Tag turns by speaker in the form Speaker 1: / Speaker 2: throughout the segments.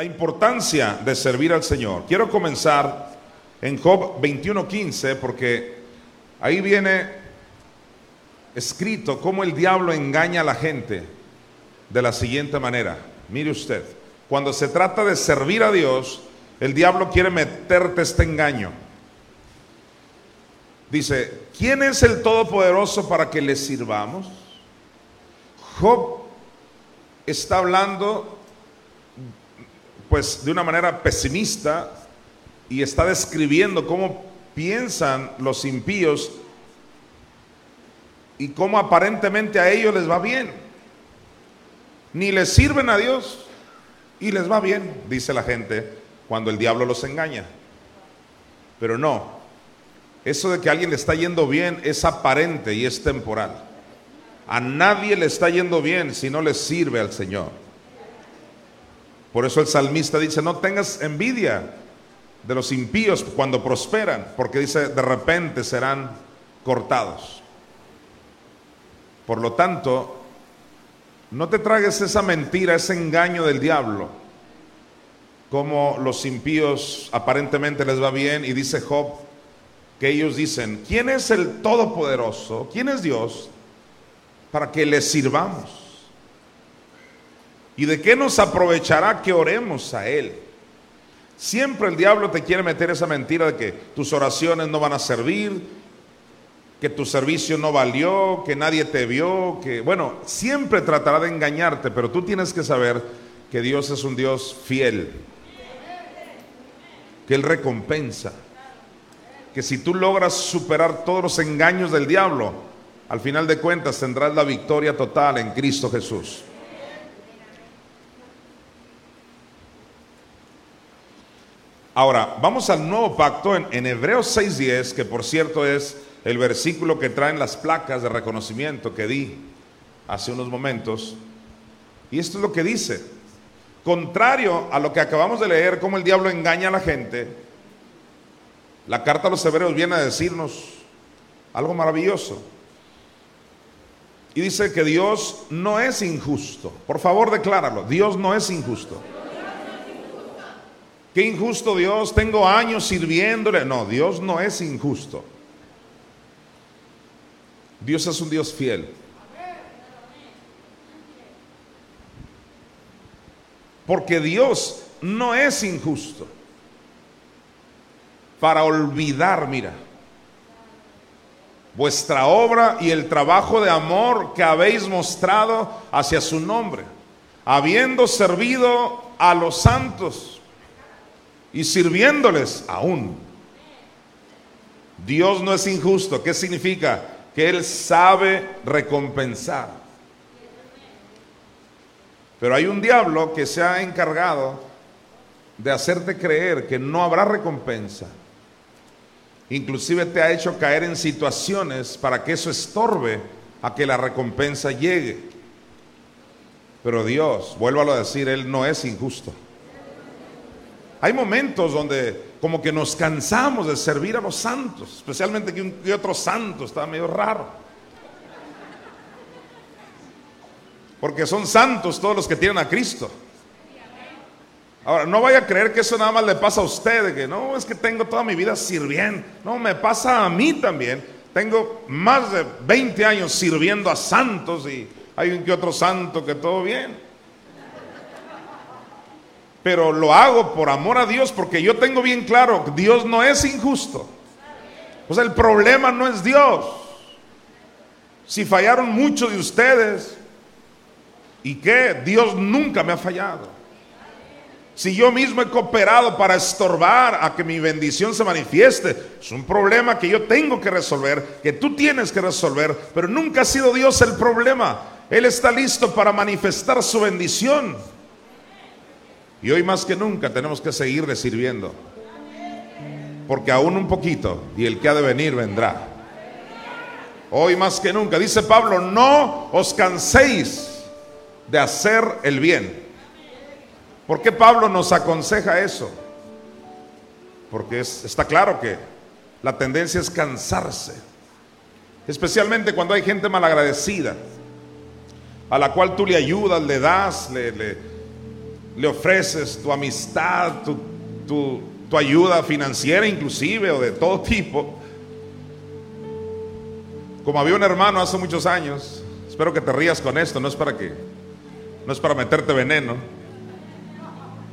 Speaker 1: La importancia de servir al Señor. Quiero comenzar en Job 21:15 porque ahí viene escrito cómo el diablo engaña a la gente de la siguiente manera. Mire usted, cuando se trata de servir a Dios, el diablo quiere meterte este engaño. Dice, ¿quién es el Todopoderoso para que le sirvamos? Job está hablando pues de una manera pesimista y está describiendo cómo piensan los impíos y cómo aparentemente a ellos les va bien. Ni les sirven a Dios y les va bien, dice la gente, cuando el diablo los engaña. Pero no, eso de que a alguien le está yendo bien es aparente y es temporal. A nadie le está yendo bien si no le sirve al Señor. Por eso el salmista dice, no tengas envidia de los impíos cuando prosperan, porque dice, de repente serán cortados. Por lo tanto, no te tragues esa mentira, ese engaño del diablo, como los impíos aparentemente les va bien y dice Job que ellos dicen, ¿quién es el Todopoderoso? ¿Quién es Dios? Para que le sirvamos. ¿Y de qué nos aprovechará que oremos a Él? Siempre el diablo te quiere meter esa mentira de que tus oraciones no van a servir, que tu servicio no valió, que nadie te vio, que bueno, siempre tratará de engañarte, pero tú tienes que saber que Dios es un Dios fiel, que Él recompensa, que si tú logras superar todos los engaños del diablo, al final de cuentas tendrás la victoria total en Cristo Jesús. Ahora, vamos al nuevo pacto en, Hebreos 6.10, que por cierto es el versículo que traen las placas de reconocimiento que di hace unos momentos. Y esto es lo que dice. Contrario a lo que acabamos de leer, cómo el diablo engaña a la gente, la carta a los hebreos viene a decirnos algo maravilloso. Y dice que Dios no es injusto. Por favor, decláralo. Dios no es injusto. Qué injusto Dios, tengo años sirviéndole. No, Dios no es injusto. Dios es un Dios fiel. Porque Dios no es injusto. Para olvidar, mira, vuestra obra y el trabajo de amor que habéis mostrado hacia su nombre, habiendo servido a los santos y sirviéndoles aún. Dios no es injusto. ¿Qué significa? Que Él sabe recompensar. Pero hay un diablo que se ha encargado de hacerte creer que no habrá recompensa. Inclusive te ha hecho caer en situaciones para que eso estorbe a que la recompensa llegue. Pero Dios, vuelvo a decir, Él no es injusto. Hay momentos donde como que nos cansamos de servir a los santos, especialmente que, un, que otro santo está medio raro. Porque son santos todos los que tienen a Cristo. Ahora, no vaya a creer que eso nada más le pasa a usted, que no, es que tengo toda mi vida sirviendo. No, me pasa a mí también. Tengo más de 20 años sirviendo a santos y hay un que otro santo que todo bien pero lo hago por amor a Dios porque yo tengo bien claro, Dios no es injusto. O sea, el problema no es Dios. Si fallaron muchos de ustedes, ¿y qué? Dios nunca me ha fallado. Si yo mismo he cooperado para estorbar a que mi bendición se manifieste, es un problema que yo tengo que resolver, que tú tienes que resolver, pero nunca ha sido Dios el problema. Él está listo para manifestar su bendición. Y hoy más que nunca tenemos que seguirle sirviendo. Porque aún un poquito y el que ha de venir vendrá. Hoy más que nunca, dice Pablo, no os canséis de hacer el bien. ¿Por qué Pablo nos aconseja eso? Porque está claro que la tendencia es cansarse. Especialmente cuando hay gente malagradecida, a la cual tú le ayudas, le das, le, le, ofreces tu amistad, tu, tu ayuda financiera inclusive o de todo tipo. Como había un hermano hace muchos años, espero que te rías con esto, no es para que, no es para meterte veneno.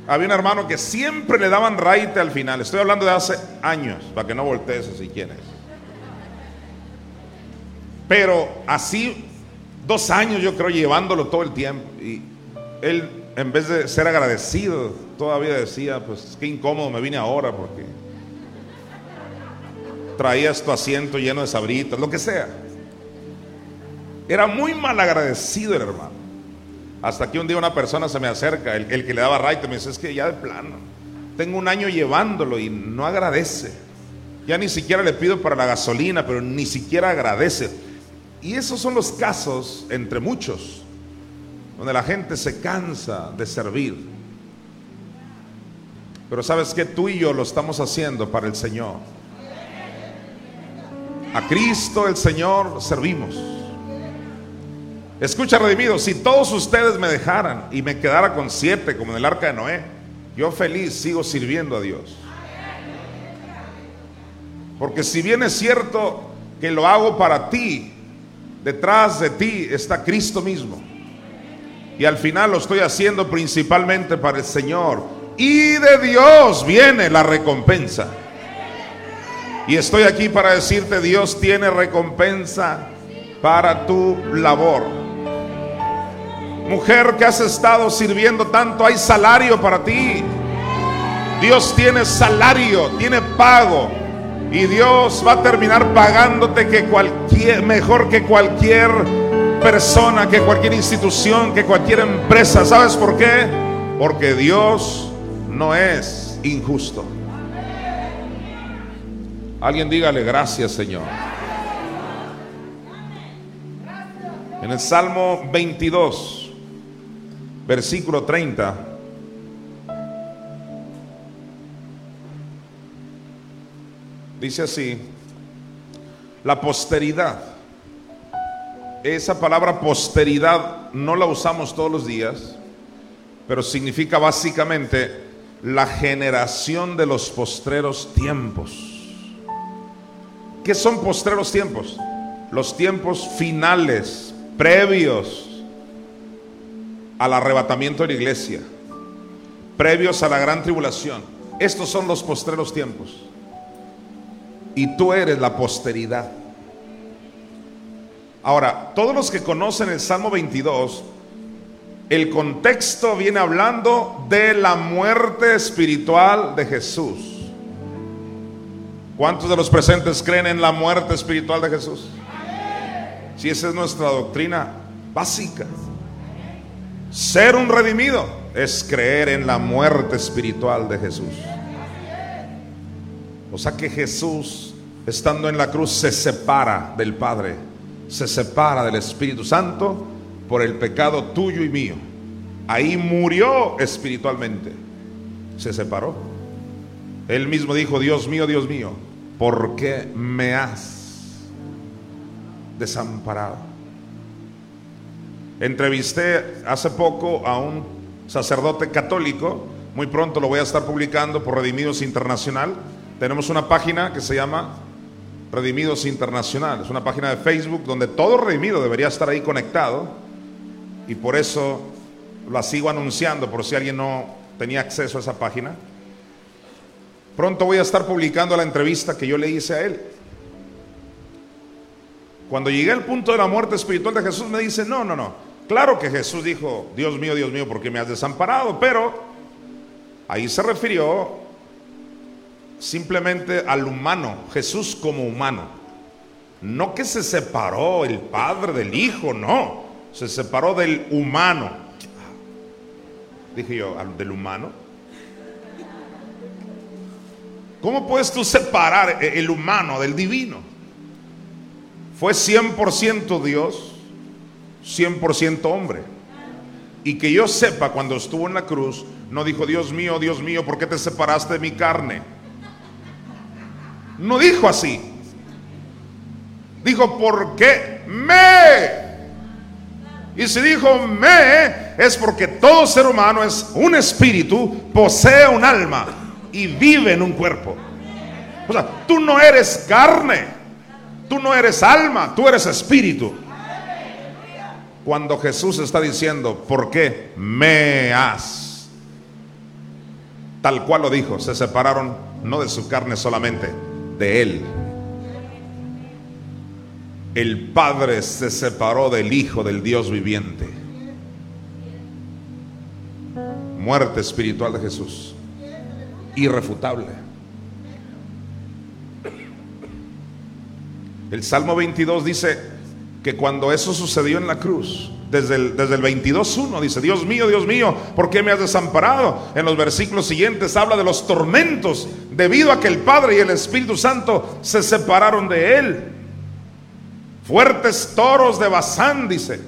Speaker 1: Había un hermano que siempre le daban raite al final. Estoy hablando de hace años, para que no voltees si quieres. Pero así, dos años yo creo llevándolo todo el tiempo. Y él, en vez de ser agradecido, todavía decía, pues qué incómodo me vine ahora porque traías tu asiento lleno de sabritas, lo que sea. Era muy mal agradecido el hermano. Hasta que un día una persona se me acerca, el, que le daba right, me dice, es que ya de plano, tengo un año llevándolo y no agradece. Ya ni siquiera le pido para la gasolina, pero ni siquiera agradece. Y esos son los casos, entre muchos, donde la gente se cansa de servir. Pero sabes que tú y yo lo estamos haciendo para el Señor. A Cristo el Señor servimos. Escucha, redimido, si todos ustedes me dejaran y me quedara con siete, como en el arca de Noé, yo feliz sigo sirviendo a Dios. Porque si bien es cierto que lo hago para ti, detrás de ti está Cristo mismo. Y al final lo estoy haciendo principalmente para el Señor. Y de Dios viene la recompensa. Y estoy aquí para decirte, Dios tiene recompensa para tu labor. Mujer que has estado sirviendo tanto, hay salario para ti. Dios tiene salario, tiene pago. Y Dios va a terminar pagándote que cualquier, mejor que cualquier persona, que cualquier institución, que cualquier empresa. ¿Sabes por qué? Porque Dios no es injusto. Alguien dígale gracias, Señor. En el Salmo 22, versículo 30. Dice así, la posteridad. Esa palabra posteridad no la usamos todos los días, pero significa básicamente la generación de los postreros tiempos. ¿Qué son postreros tiempos? Los tiempos finales, previos al arrebatamiento de la iglesia, previos a la gran tribulación. Estos son los postreros tiempos. Y tú eres la posteridad. Ahora, todos los que conocen el Salmo 22, el contexto viene hablando de la muerte espiritual de Jesús. ¿Cuántos de los presentes creen en la muerte espiritual de Jesús? Si esa es nuestra doctrina básica. Ser un redimido es creer en la muerte espiritual de Jesús. O sea que Jesús, estando en la cruz, se separa del Padre, se separa del Espíritu Santo por el pecado tuyo y mío. Ahí murió espiritualmente. Se separó. Él mismo dijo, Dios mío, Dios mío, ¿por qué me has desamparado? Entrevisté hace poco a un sacerdote católico, muy pronto lo voy a estar publicando por Redimidos Internacional. Tenemos una página que se llama Redimidos Internacional, es una página de Facebook donde todo redimido debería estar ahí conectado y por eso la sigo anunciando por si alguien no tenía acceso a esa página. Pronto voy a estar publicando la entrevista que yo le hice a él. Cuando llegué al punto de la muerte espiritual de Jesús, me dice, no, no, no. Claro que Jesús dijo, Dios mío, Dios mío, ¿por qué me has desamparado? Pero ahí se refirió simplemente al humano, Jesús como humano. No que se separó el Padre del Hijo, no. Se separó del humano. Dije yo, ¿del humano? ¿Cómo puedes tú separar el humano del divino? Fue 100% Dios, 100% hombre. Y que yo sepa, cuando estuvo en la cruz, no dijo, Dios mío, Dios mío, ¿por qué te separaste de mi carne? No dijo así. Dijo, ¿por qué me? Y si dijo me, es porque todo ser humano es un espíritu, posee un alma y vive en un cuerpo. O sea, tú no eres carne, tú no eres alma, tú eres espíritu. Cuando Jesús está diciendo, ¿por qué me has? Tal cual lo dijo, se separaron no de su carne solamente, de él. El Padre se separó del Hijo del Dios viviente. Muerte espiritual de Jesús irrefutable. El Salmo 22 dice que cuando eso sucedió en la cruz, desde el, desde el 22.1 dice, Dios mío, Dios mío, ¿por qué me has desamparado? En los versículos siguientes habla de los tormentos debido a que el Padre y el Espíritu Santo se separaron de él. Fuertes toros de Bazán, dice.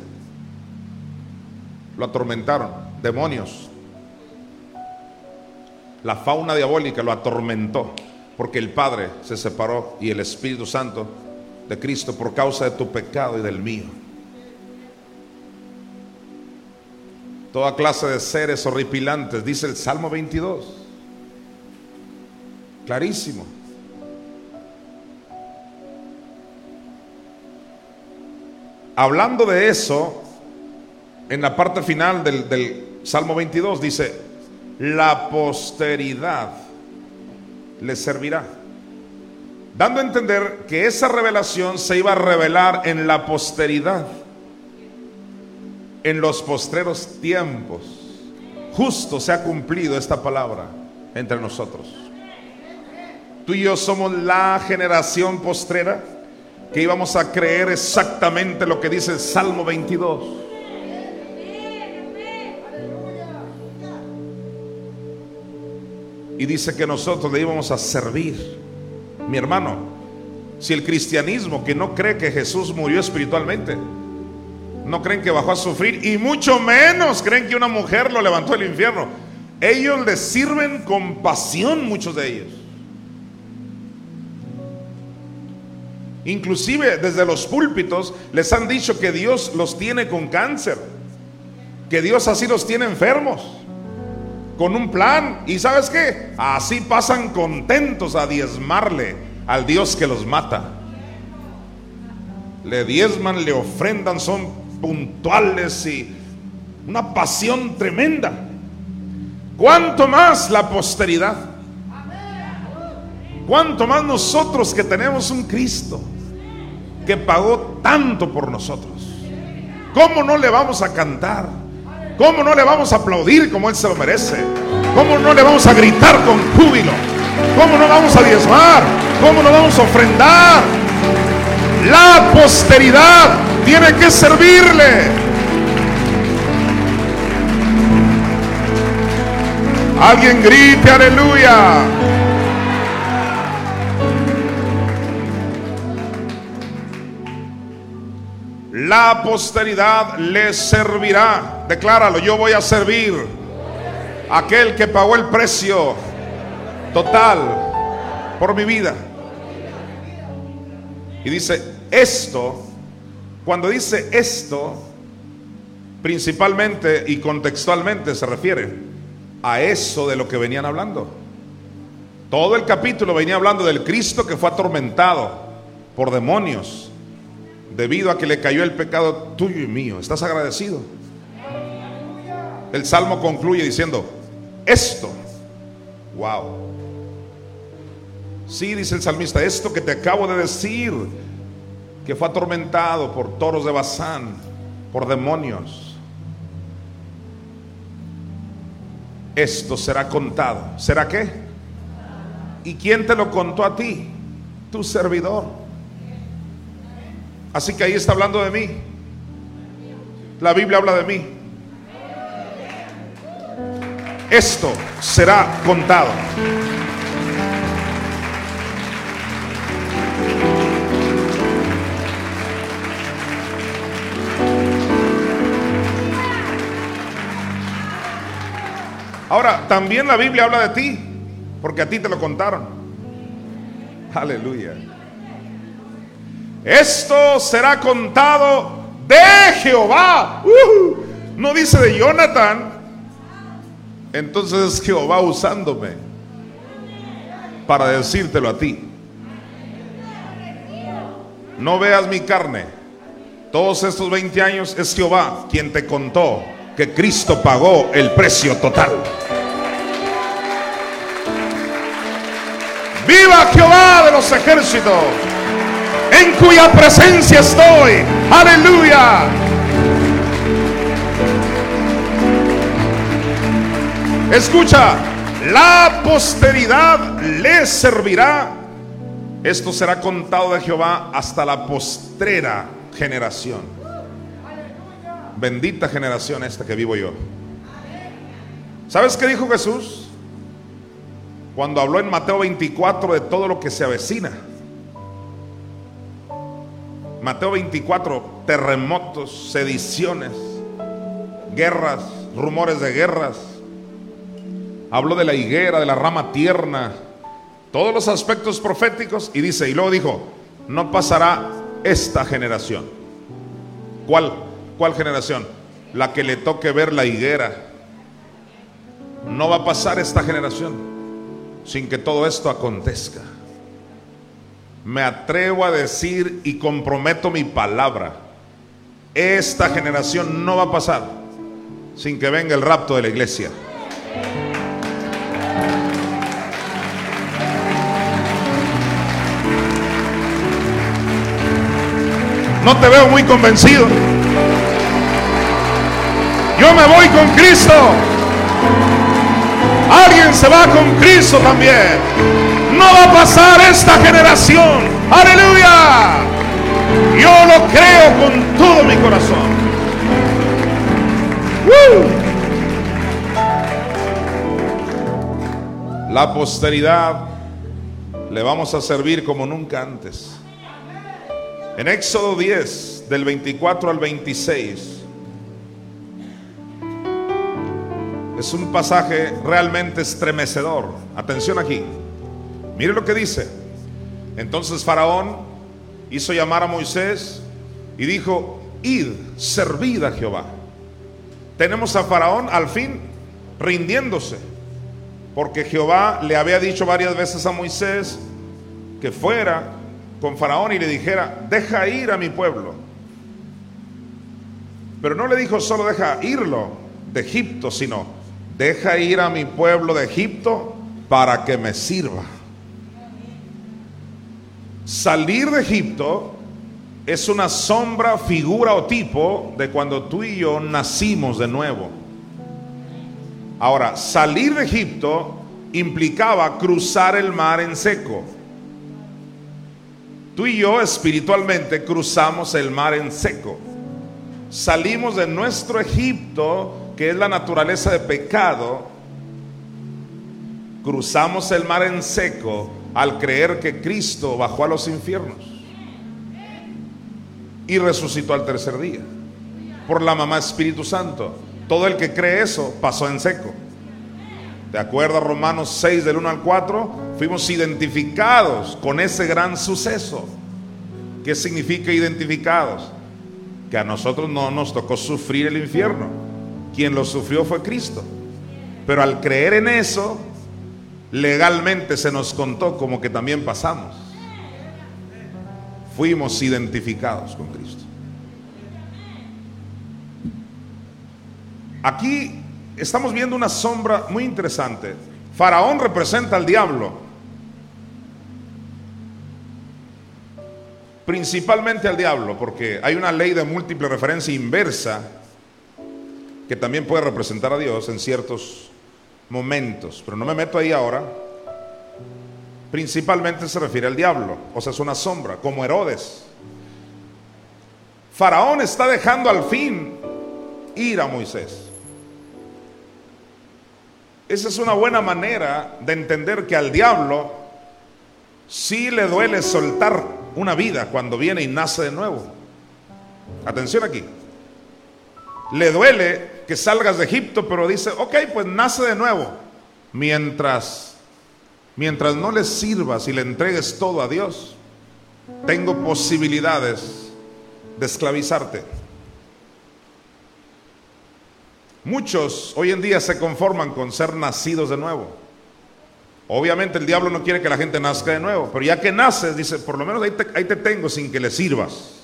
Speaker 1: Lo atormentaron, demonios. La fauna diabólica lo atormentó porque el Padre se separó y el Espíritu Santo de Cristo por causa de tu pecado y del mío. Toda clase de seres horripilantes, dice el Salmo 22. Clarísimo. Hablando de eso, en la parte final del, del Salmo 22 dice, la posteridad le servirá. Dando a entender que esa revelación se iba a revelar en la posteridad, en los postreros tiempos. Justo se ha cumplido esta palabra entre nosotros. Tú y yo somos la generación postrera que íbamos a creer exactamente lo que dice el Salmo 22. y dice que nosotros le íbamos a servir. Mi hermano, si el cristianismo que no cree que Jesús murió espiritualmente, no creen que bajó a sufrir y mucho menos creen que una mujer lo levantó del infierno. Ellos le sirven con pasión, muchos de ellos. Inclusive desde los púlpitos les han dicho que Dios los tiene con cáncer, que Dios así los tiene enfermos con un plan. ¿Y sabes qué? Así pasan contentos a diezmarle al Dios que los mata. Le diezman, le ofrendan, son puntuales y una pasión tremenda. ¿Cuánto más la posteridad? ¿Cuánto más nosotros que tenemos un Cristo que pagó tanto por nosotros? ¿Cómo no le vamos a cantar? ¿Cómo no le vamos a aplaudir como Él se lo merece? ¿Cómo no le vamos a gritar con júbilo? ¿Cómo no vamos a diezmar? ¿Cómo no vamos a ofrendar? La posteridad tiene que servirle. Alguien grite aleluya. La posteridad le servirá. Decláralo, yo voy a servir aquel que pagó el precio total por mi vida. Y dice, esto, cuando dice esto, principalmente y contextualmente se refiere a eso de lo que venían hablando. Todo el capítulo venía hablando del Cristo que fue atormentado por demonios debido a que le cayó el pecado tuyo y mío. ¿Estás agradecido? El salmo concluye diciendo, esto, wow. Sí, dice el salmista, esto que te acabo de decir, que fue atormentado por toros de Bazán, por demonios. Esto será contado. ¿Será qué? ¿Y quién te lo contó a ti? Tu servidor. Así que ahí está hablando de mí. La Biblia habla de mí. esto será contado. Ahora, también la Biblia habla de ti, porque a ti te lo contaron. Aleluya. Esto será contado de Jehová. No dice de Jonathan. Entonces es Jehová usándome para decírtelo a ti. No veas mi carne. Todos estos 20 años es Jehová quien te contó que Cristo pagó el precio total. Viva Jehová de los ejércitos, en cuya presencia estoy. Aleluya. Escucha, la posteridad le servirá. Esto será contado de Jehová hasta la postrera generación. Bendita generación esta que vivo yo. ¿Sabes qué dijo Jesús? Cuando habló en Mateo 24 de todo lo que se avecina. Mateo 24, terremotos, sediciones, guerras, rumores de guerras. Habló de la higuera, de la rama tierna, todos los aspectos proféticos y dice, y luego dijo, no pasará esta generación. ¿Cuál? ¿Cuál generación? La que le toque ver la higuera. No va a pasar esta generación sin que todo esto acontezca me atrevo a decir y comprometo mi palabra, esta generación no va a pasar sin que venga el rapto de la iglesia. No te veo muy convencido. Yo me voy con Cristo. Alguien se va con Cristo también no va a pasar esta generación. Aleluya. Yo lo creo con todo mi corazón. La posteridad le vamos a servir como nunca antes. En Éxodo 10, del 24 al 26, es un pasaje realmente estremecedor. Atención aquí. Mire lo que dice. Entonces Faraón hizo llamar a Moisés y dijo, id, servid a Jehová. Tenemos a Faraón al fin rindiéndose, porque Jehová le había dicho varias veces a Moisés que fuera con Faraón y le dijera, deja ir a mi pueblo. Pero no le dijo solo deja irlo de Egipto, sino deja ir a mi pueblo de Egipto para que me sirva. Salir de Egipto es una sombra, figura o tipo de cuando tú y yo nacimos de nuevo. Ahora, salir de Egipto implicaba cruzar el mar en seco. Tú y yo espiritualmente cruzamos el mar en seco. Salimos de nuestro Egipto, que es la naturaleza de pecado. Cruzamos el mar en seco al creer que Cristo bajó a los infiernos y resucitó al tercer día por la mamá Espíritu Santo. Todo el que cree eso pasó en seco. De acuerdo a Romanos 6 del 1 al 4, fuimos identificados con ese gran suceso. ¿Qué significa identificados? Que a nosotros no nos tocó sufrir el infierno. Quien lo sufrió fue Cristo. Pero al creer en eso, legalmente se nos contó como que también pasamos. Fuimos identificados con Cristo. Aquí estamos viendo una sombra muy interesante. Faraón representa al diablo. Principalmente al diablo, porque hay una ley de múltiple referencia inversa que también puede representar a Dios en ciertos momentos, pero no me meto ahí ahora. Principalmente se refiere al diablo, o sea, es una sombra, como Herodes. Faraón está dejando al fin ir a Moisés. esa es una buena manera de entender que al diablo sí le duele soltar una vida cuando viene y nace de nuevo. Atención aquí. Le duele que salgas de Egipto, pero dice, ok, pues nace de nuevo. Mientras, mientras no le sirvas y le entregues todo a Dios, tengo posibilidades de esclavizarte. Muchos hoy en día se conforman con ser nacidos de nuevo. Obviamente el diablo no quiere que la gente nazca de nuevo, pero ya que naces, dice, por lo menos ahí te, ahí te tengo sin que le sirvas.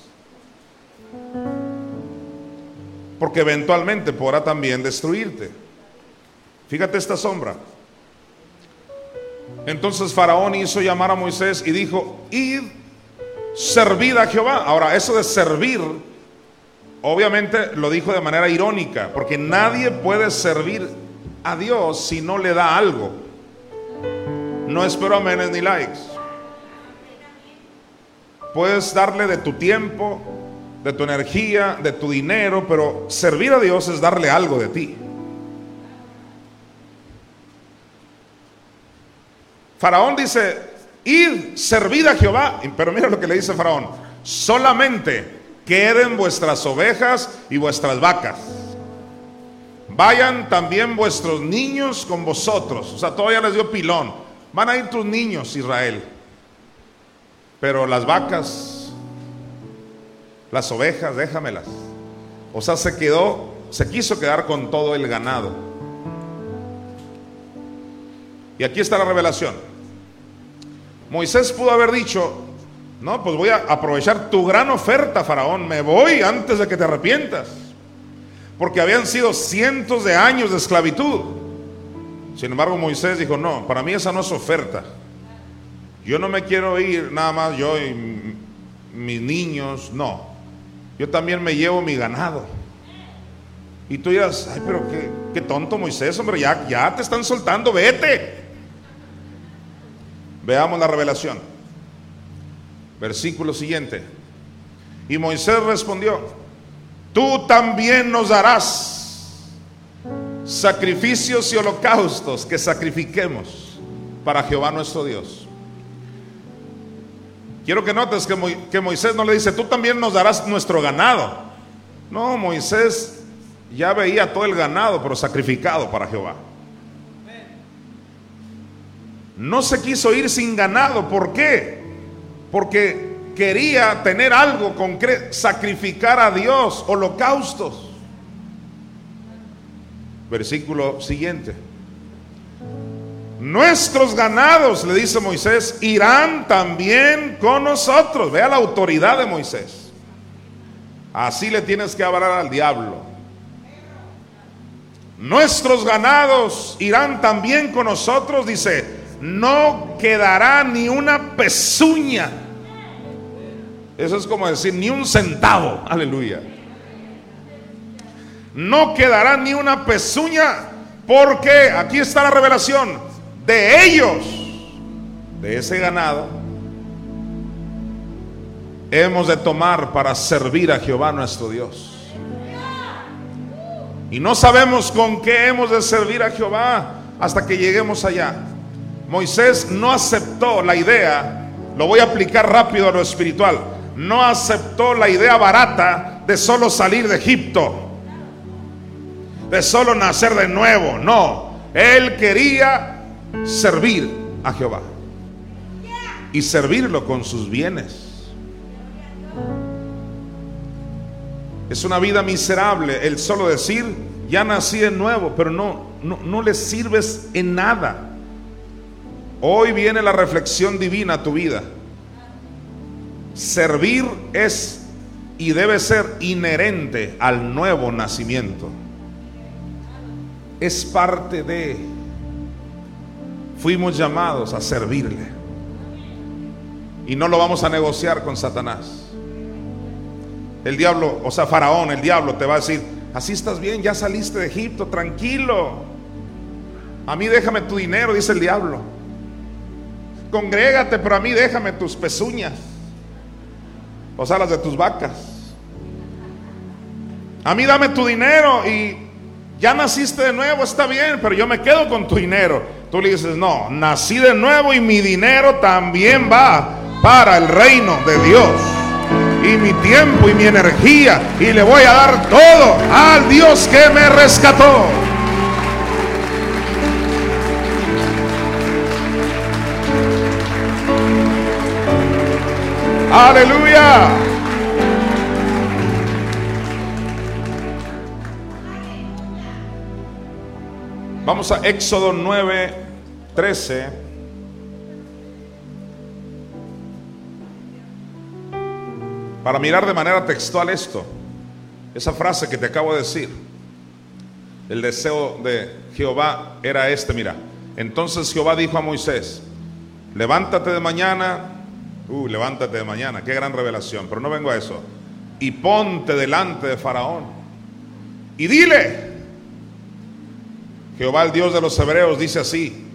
Speaker 1: Porque eventualmente podrá también destruirte. Fíjate esta sombra. Entonces Faraón hizo llamar a Moisés y dijo, id, servid a Jehová. Ahora, eso de servir Obviamente lo dijo de manera irónica, porque nadie puede servir a Dios si no le da algo. No espero amenes ni likes. Puedes darle de tu tiempo, de tu energía, de tu dinero, pero servir a Dios es darle algo de ti. Faraón dice, id, servid a Jehová. Pero mira lo que le dice Faraón, solamente queden vuestras ovejas y vuestras vacas. Vayan también vuestros niños con vosotros. O sea, todavía les dio pilón. Van a ir tus niños, Israel. Pero las vacas, las ovejas, déjamelas. O sea, se quedó, se quiso quedar con todo el ganado. Y aquí está la revelación. Moisés pudo haber dicho, no, pues voy a aprovechar tu gran oferta, Faraón. Me voy antes de que te arrepientas. Porque habían sido cientos de años de esclavitud. Sin embargo, Moisés dijo, no, para mí esa no es oferta. Yo no me quiero ir nada más yo y mis niños, no. Yo también me llevo mi ganado. Y tú dirás, ay, pero qué, qué tonto Moisés, hombre, ya, ya te están soltando, vete. Veamos la revelación. Versículo siguiente. Y Moisés respondió, tú también nos darás sacrificios y holocaustos que sacrifiquemos para Jehová nuestro Dios. Quiero que notes que, Moisés no le dice, tú también nos darás nuestro ganado. No, Moisés ya veía todo el ganado, pero sacrificado para Jehová. No se quiso ir sin ganado. ¿Por qué? porque quería tener algo concreto, sacrificar a Dios, holocaustos. Versículo siguiente. Nuestros ganados, le dice Moisés, irán también con nosotros. Vea la autoridad de Moisés. Así le tienes que hablar al diablo. Nuestros ganados irán también con nosotros, dice, no quedará ni una pezuña. Eso es como decir, ni un centavo. Aleluya. No quedará ni una pezuña porque aquí está la revelación de ellos, de ese ganado, hemos de tomar para servir a Jehová nuestro Dios. Y no sabemos con qué hemos de servir a Jehová hasta que lleguemos allá. Moisés no aceptó la idea, lo voy a aplicar rápido a lo espiritual, no aceptó la idea barata de solo salir de Egipto, de solo nacer de nuevo, no, él quería servir a Jehová y servirlo con sus bienes. Es una vida miserable el solo decir, ya nací de nuevo, pero no, no, no le sirves en nada. Hoy viene la reflexión divina a tu vida. Servir es y debe ser inherente al nuevo nacimiento. Es parte de... Fuimos llamados a servirle. Y no lo vamos a negociar con Satanás. El diablo, o sea, Faraón, el diablo te va a decir, así estás bien, ya saliste de Egipto, tranquilo. A mí déjame tu dinero, dice el diablo congrégate, pero a mí déjame tus pezuñas, o sea, las de tus vacas. A mí dame tu dinero y ya naciste de nuevo, está bien, pero yo me quedo con tu dinero. Tú le dices, no, nací de nuevo y mi dinero también va para el reino de Dios. Y mi tiempo y mi energía. Y le voy a dar todo al Dios que me rescató. Aleluya. Vamos a Éxodo 9, 13. Para mirar de manera textual esto, esa frase que te acabo de decir. El deseo de Jehová era este, mira. Entonces Jehová dijo a Moisés, levántate de mañana, uh, levántate de mañana, qué gran revelación, pero no vengo a eso. Y ponte delante de Faraón. Y dile, Jehová el Dios de los hebreos dice así,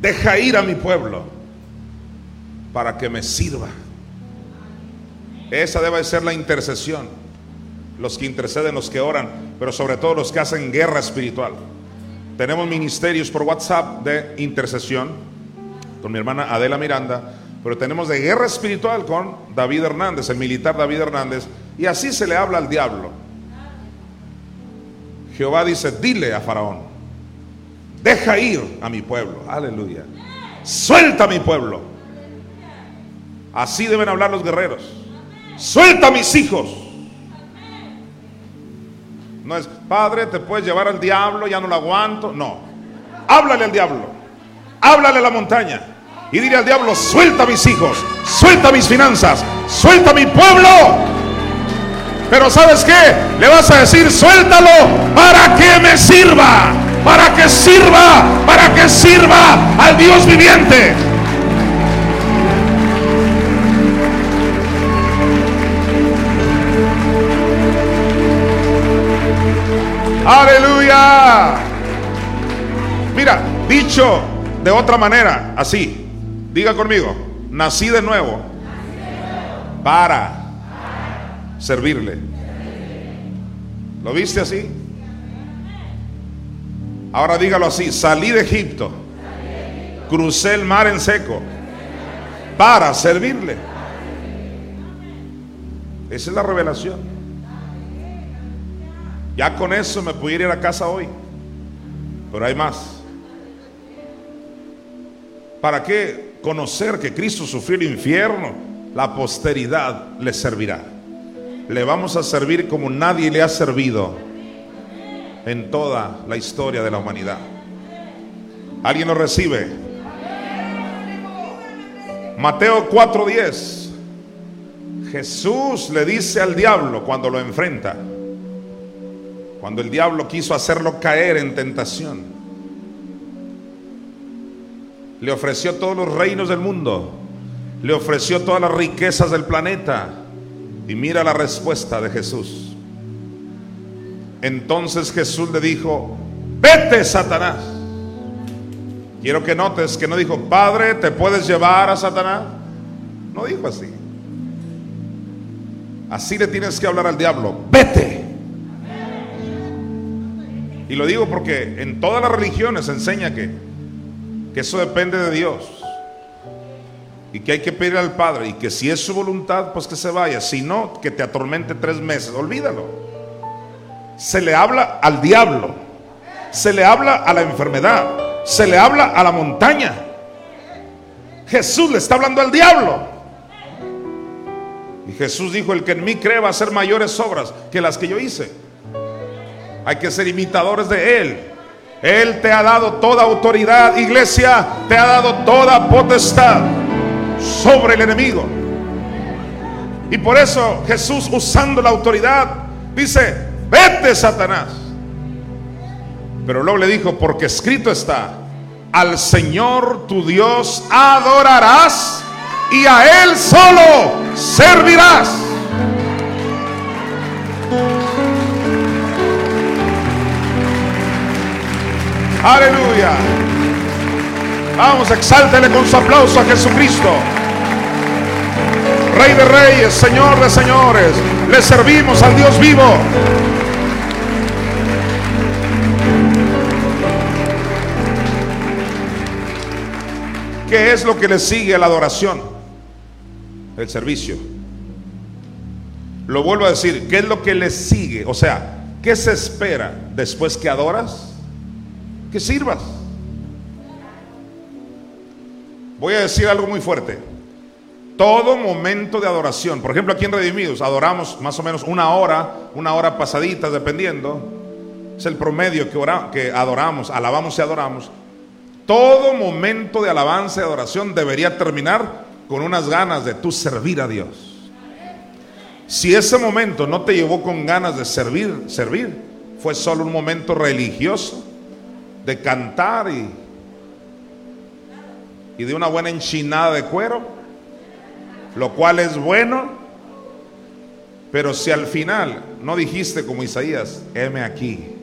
Speaker 1: deja ir a mi pueblo para que me sirva. Esa debe ser la intercesión. Los que interceden, los que oran, pero sobre todo los que hacen guerra espiritual. Tenemos ministerios por WhatsApp de intercesión con mi hermana Adela Miranda, pero tenemos de guerra espiritual con David Hernández, el militar David Hernández, y así se le habla al diablo. Jehová dice, dile a Faraón, Deja ir a mi pueblo. Aleluya. Suelta a mi pueblo. Así deben hablar los guerreros. Suelta a mis hijos. No es, padre, te puedes llevar al diablo, ya no lo aguanto. No. Háblale al diablo. Háblale a la montaña. Y dile al diablo, suelta a mis hijos. Suelta mis finanzas. Suelta a mi pueblo. Pero ¿sabes qué? Le vas a decir, suéltalo para que me sirva para que sirva, para que sirva al Dios viviente. Aleluya. Mira, dicho de otra manera, así, diga conmigo, nací de nuevo para servirle. ¿Lo viste así? Ahora dígalo así, salí de Egipto, crucé el mar en seco para servirle. Esa es la revelación. Ya con eso me pudiera ir a casa hoy, pero hay más. ¿Para qué conocer que Cristo sufrió el infierno? La posteridad le servirá. Le vamos a servir como nadie le ha servido en toda la historia de la humanidad. ¿Alguien lo recibe? Mateo 4:10. Jesús le dice al diablo cuando lo enfrenta, cuando el diablo quiso hacerlo caer en tentación, le ofreció todos los reinos del mundo, le ofreció todas las riquezas del planeta. Y mira la respuesta de Jesús. Entonces Jesús le dijo, vete Satanás. Quiero que notes que no dijo, Padre, ¿te puedes llevar a Satanás? No dijo así. Así le tienes que hablar al diablo, vete. Y lo digo porque en todas las religiones se enseña que, que eso depende de Dios. Y que hay que pedir al Padre. Y que si es su voluntad, pues que se vaya. Si no, que te atormente tres meses. Olvídalo se le habla al diablo, se le habla a la enfermedad, se le habla a la montaña. Jesús le está hablando al diablo. Y Jesús dijo, el que en mí cree va a hacer mayores obras que las que yo hice. Hay que ser imitadores de Él. Él te ha dado toda autoridad, iglesia, te ha dado toda potestad sobre el enemigo. Y por eso Jesús usando la autoridad dice, vete Satanás. Pero luego le dijo, porque escrito está, al Señor tu Dios adorarás y a Él solo servirás. Aleluya. Vamos, exáltele con su aplauso a Jesucristo. Rey de reyes, Señor de señores. Le servimos al Dios vivo. ¿Qué es lo que le sigue a la adoración? El servicio. Lo vuelvo a decir, ¿qué es lo que le sigue? O sea, ¿qué se espera después que adoras? Que sirvas. Voy a decir algo muy fuerte. Todo momento de adoración, por ejemplo aquí en Redimidos, adoramos más o menos una hora, una hora pasadita, dependiendo. Es el promedio que, que adoramos, alabamos y adoramos. Todo momento de alabanza y adoración debería terminar con unas ganas de tú servir a Dios. Si ese momento no te llevó con ganas de servir, servir, fue solo un momento religioso, de cantar y, y de una buena enchinada de cuero, lo cual es bueno, pero si al final no dijiste como Isaías, heme aquí,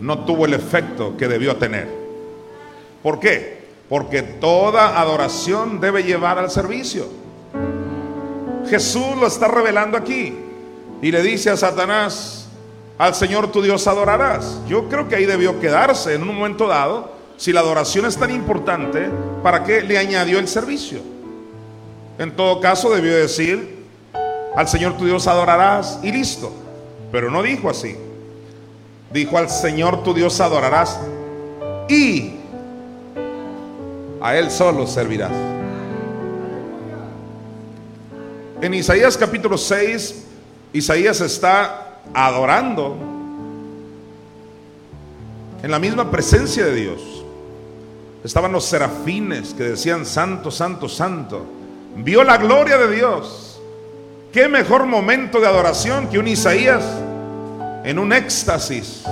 Speaker 1: no tuvo el efecto que debió tener. ¿Por qué? Porque toda adoración debe llevar al servicio. Jesús lo está revelando aquí y le dice a Satanás, al Señor tu Dios adorarás. Yo creo que ahí debió quedarse en un momento dado. Si la adoración es tan importante, ¿para qué le añadió el servicio? En todo caso debió decir, al Señor tu Dios adorarás y listo. Pero no dijo así. Dijo al Señor tu Dios adorarás y a Él solo servirás. En Isaías capítulo 6, Isaías está adorando en la misma presencia de Dios. Estaban los serafines que decían, Santo, Santo, Santo. Vio la gloria de Dios. ¿Qué mejor momento de adoración que un Isaías en un éxtasis?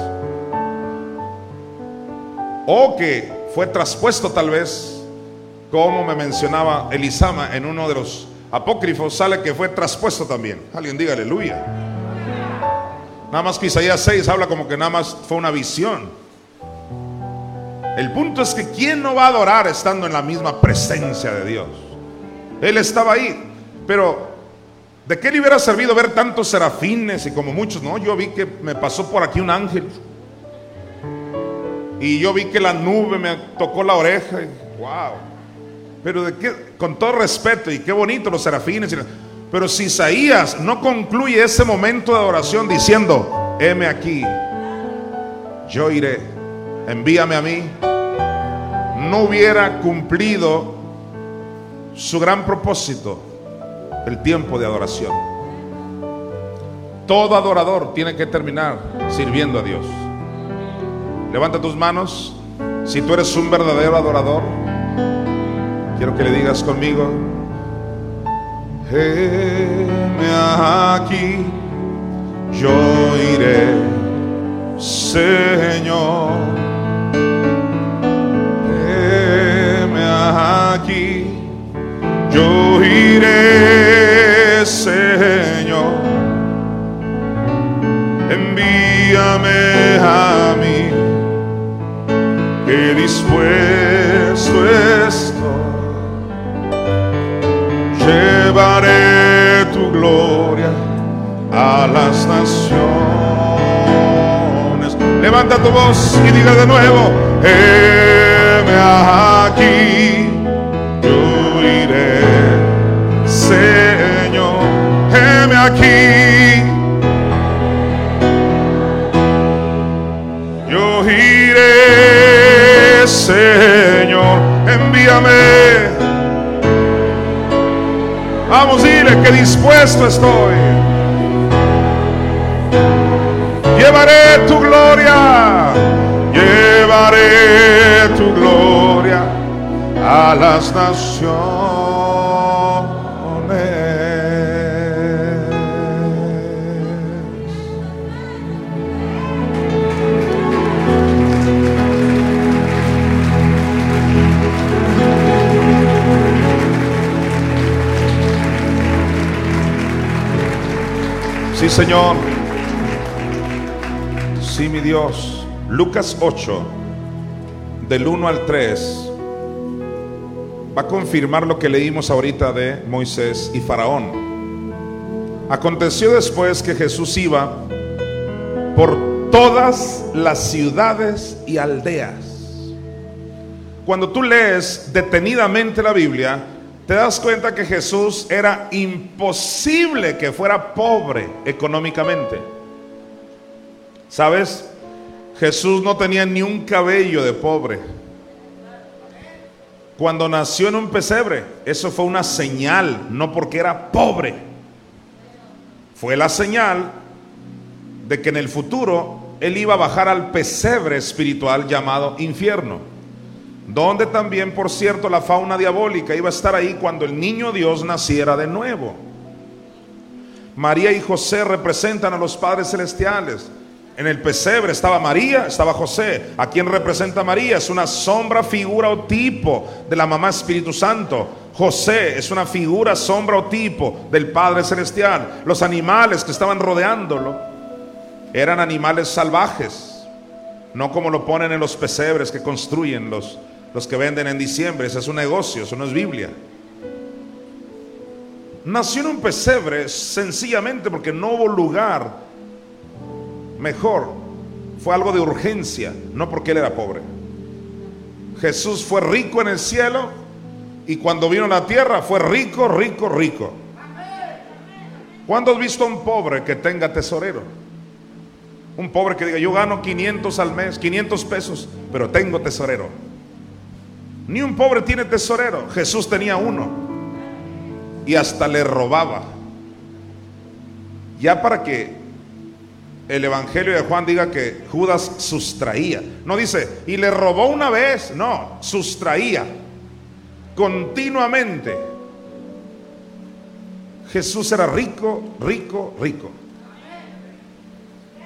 Speaker 1: O que fue traspuesto tal vez, como me mencionaba Elisama en uno de los apócrifo sale que fue traspuesto también. Alguien diga aleluya. Nada más que Isaías 6 habla como que nada más fue una visión. El punto es que ¿quién no va a adorar estando en la misma presencia de Dios? Él estaba ahí, pero ¿de qué le hubiera servido ver tantos serafines y como muchos? No, yo vi que me pasó por aquí un ángel. Y yo vi que la nube me tocó la oreja. Y, wow. Pero con todo respeto, y qué bonito los serafines. Pero si Isaías no concluye ese momento de adoración diciendo, heme aquí, yo iré, envíame a mí, no hubiera cumplido su gran propósito, el tiempo de adoración. Todo adorador tiene que terminar sirviendo a Dios. Levanta tus manos si tú eres un verdadero adorador. Quiero que le digas conmigo, heme aquí, yo iré, Señor. Heme aquí, yo iré, Señor. Envíame a mí, que dispuesto estoy a las naciones. Levanta tu voz y diga de nuevo, heme aquí, yo iré, Señor, heme aquí. Yo iré, Señor, envíame Vamos, dile que dispuesto estoy. Llevaré tu gloria, llevaré tu gloria a las naciones. Sí, Señor. Sí, mi Dios. Lucas 8, del 1 al 3, va a confirmar lo que leímos ahorita de Moisés y Faraón. Aconteció después que Jesús iba por todas las ciudades y aldeas cuando tú lees detenidamente la Biblia, te das cuenta que Jesús era imposible que fuera pobre económicamente. ¿Sabes? Jesús no tenía ni un cabello de pobre. Cuando nació en un pesebre, eso fue una señal, no porque era pobre. Fue la señal de que en el futuro él iba a bajar al pesebre espiritual llamado infierno donde también, por cierto, la fauna diabólica iba a estar ahí cuando el niño Dios naciera de nuevo. María y José representan a los padres celestiales. En el pesebre estaba María, estaba José. ¿A quién representa María? Es una sombra, figura o tipo de la mamá Espíritu Santo. José es una figura, sombra o tipo del Padre Celestial. Los animales que estaban rodeándolo eran animales salvajes, no como lo ponen en los pesebres que construyen los, los que venden en diciembre. Ese es un negocio, eso no es Biblia. Nació en un pesebre sencillamente porque no hubo lugar mejor. Fue algo de urgencia, no porque él era pobre. Jesús fue rico en el cielo y cuando vino a la tierra fue rico, rico, rico. ¿Cuándo has visto a un pobre que tenga tesorero? Un pobre que diga, yo gano 500 al mes, 500 pesos, pero tengo tesorero. Ni un pobre tiene tesorero. Jesús tenía uno. Y hasta le robaba. Ya para que el Evangelio de Juan diga que Judas sustraía. No dice, y le robó una vez. No, sustraía. Continuamente. Jesús era rico, rico, rico.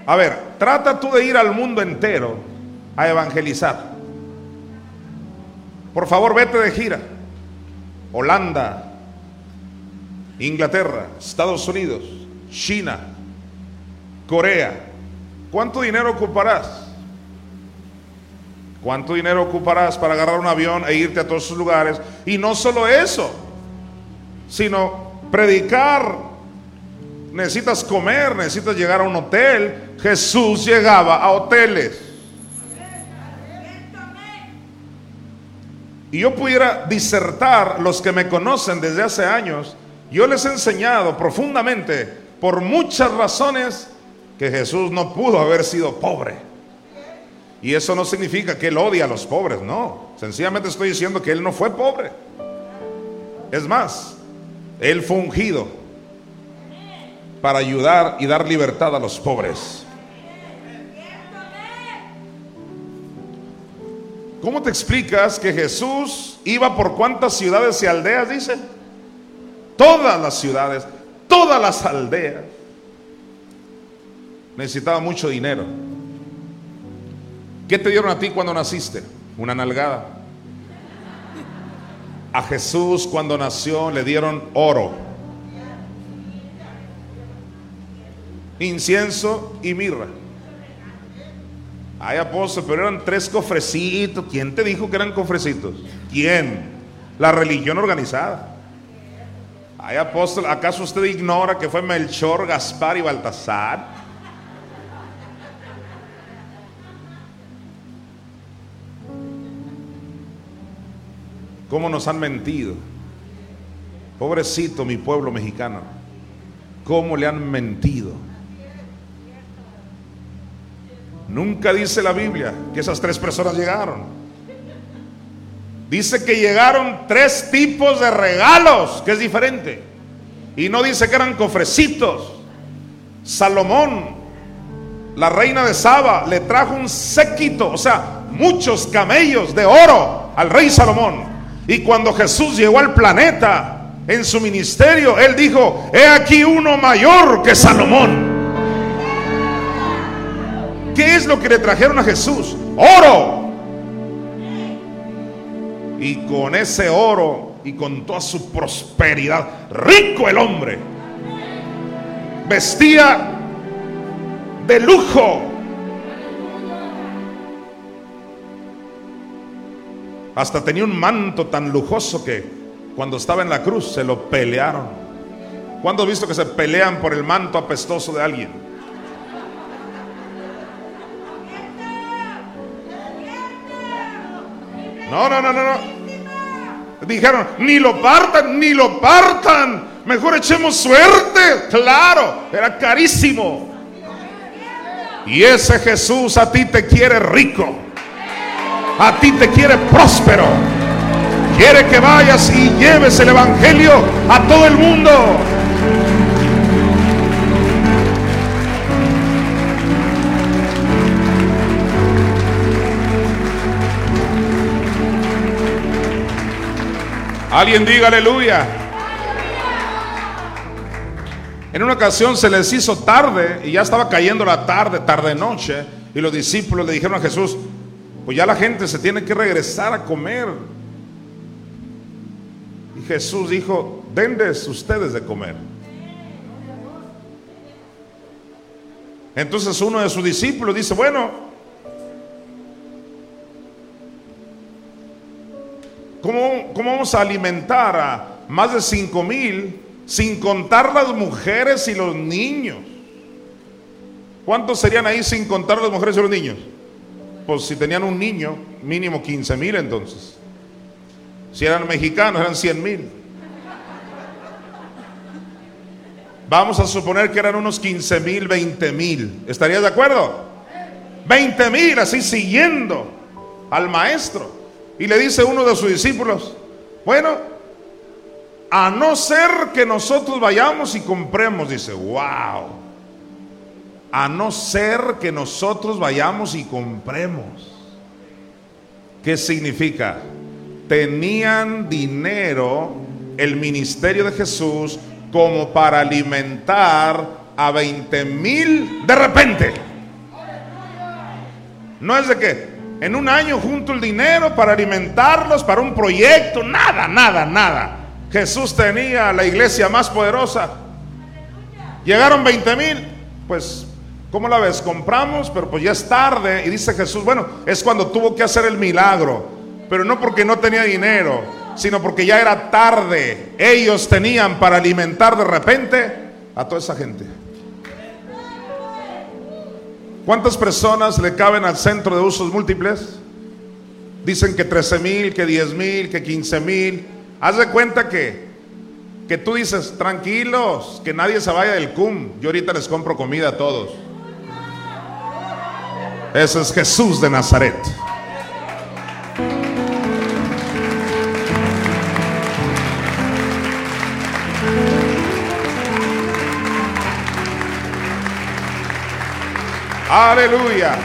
Speaker 1: A ver, trata tú de ir al mundo entero a evangelizar. Por favor, vete de gira. Holanda, Inglaterra, Estados Unidos, China, Corea. ¿Cuánto dinero ocuparás? ¿Cuánto dinero ocuparás para agarrar un avión e irte a todos esos lugares? Y no solo eso, sino predicar. Necesitas comer, necesitas llegar a un hotel. Jesús llegaba a hoteles. y yo pudiera disertar, los que me conocen desde hace años, yo les he enseñado profundamente, por muchas razones, que Jesús no pudo haber sido pobre. Y eso no significa que Él odia a los pobres, no. Sencillamente estoy diciendo que Él no fue pobre. Es más, Él fue ungido para ayudar y dar libertad a los pobres. ¿Cómo te explicas que Jesús iba por cuántas ciudades y aldeas, dice? Todas las ciudades, todas las aldeas. Necesitaba mucho dinero. ¿Qué te dieron a ti cuando naciste? Una nalgada. A Jesús cuando nació le dieron oro, incienso y mirra. Ay, apóstol, pero eran tres cofrecitos. ¿Quién te dijo que eran cofrecitos? ¿Quién? La religión organizada. Ay, apóstol, ¿acaso usted ignora que fue Melchor, Gaspar y Baltasar? ¿Cómo nos han mentido? Pobrecito mi pueblo mexicano. ¿Cómo le han mentido? Nunca dice la Biblia que esas tres personas llegaron. Dice que llegaron tres tipos de regalos, que es diferente. Y no dice que eran cofrecitos. Salomón, la reina de Saba, le trajo un séquito, o sea, muchos camellos de oro al rey Salomón. Y cuando Jesús llegó al planeta en su ministerio, él dijo, he aquí uno mayor que Salomón. ¿Qué es lo que le trajeron a Jesús? Oro. Y con ese oro y con toda su prosperidad, rico el hombre, vestía de lujo. Hasta tenía un manto tan lujoso que cuando estaba en la cruz se lo pelearon. ¿Cuándo has visto que se pelean por el manto apestoso de alguien? No, no, no, no, no. Dijeron, ni lo partan, ni lo partan. Mejor echemos suerte. Claro, era carísimo. Y ese Jesús a ti te quiere rico. A ti te quiere próspero. Quiere que vayas y lleves el Evangelio a todo el mundo. Alguien diga aleluya. En una ocasión se les hizo tarde y ya estaba cayendo la tarde, tarde noche, y los discípulos le dijeron a Jesús, pues ya la gente se tiene que regresar a comer. Y Jesús dijo, denles ustedes de comer. Entonces uno de sus discípulos dice, bueno, ¿cómo, cómo vamos a alimentar a más de cinco mil sin contar las mujeres y los niños? ¿Cuántos serían ahí sin contar las mujeres y los niños? Pues si tenían un niño, mínimo 15 mil entonces. Si eran mexicanos, eran 100 mil. Vamos a suponer que eran unos 15 mil, 20 mil. ¿Estarías de acuerdo? 20 mil, así siguiendo al maestro. Y le dice uno de sus discípulos, bueno, a no ser que nosotros vayamos y compremos, dice, wow a no ser que nosotros vayamos y compremos. ¿Qué significa? Tenían dinero el ministerio de Jesús como para alimentar a 20 mil de repente. No es de que en un año junto el dinero para alimentarlos, para un proyecto, nada, nada, nada. Jesús tenía la iglesia más poderosa. Llegaron 20 mil, pues ¿Cómo la ves? Compramos, pero pues ya es tarde. Y dice Jesús, bueno, es cuando tuvo que hacer el milagro. Pero no porque no tenía dinero, sino porque ya era tarde. Ellos tenían para alimentar de repente a toda esa gente. ¿Cuántas personas le caben al centro de usos múltiples? Dicen que 13 mil, que 10 mil, que 15 mil. Haz de cuenta que, que tú dices, tranquilos, que nadie se vaya del CUM. Yo ahorita les compro comida a todos. Ese es Jesús de Nazaret. Aleluya.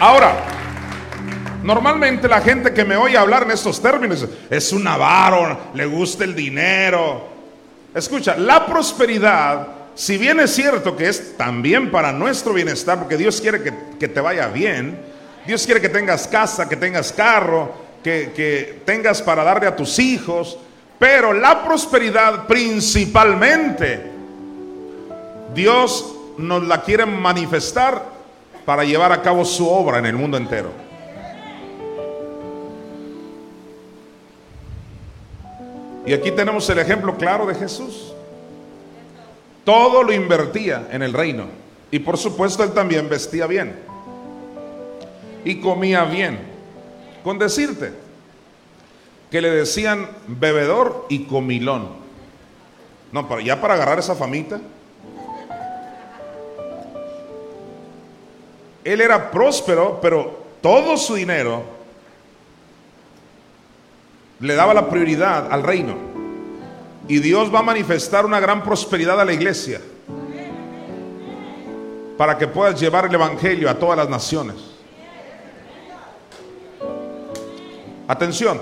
Speaker 1: Ahora, normalmente la gente que me oye hablar en estos términos es un avaro, le gusta el dinero. Escucha, la prosperidad si bien es cierto que es también para nuestro bienestar, porque Dios quiere que, te vaya bien, Dios quiere que tengas casa, que tengas carro, que, que tengas para darle a tus hijos, pero la prosperidad principalmente, Dios nos la quiere manifestar para llevar a cabo su obra en el mundo entero. Y aquí tenemos el ejemplo claro de Jesús. Todo lo invertía en el reino. Y por supuesto él también vestía bien. Y comía bien. Con decirte que le decían bebedor y comilón. No, para, ya para agarrar esa famita. Él era próspero, pero todo su dinero le daba la prioridad al reino. Y Dios va a manifestar una gran prosperidad a la iglesia para que puedas llevar el Evangelio a todas las naciones. Atención,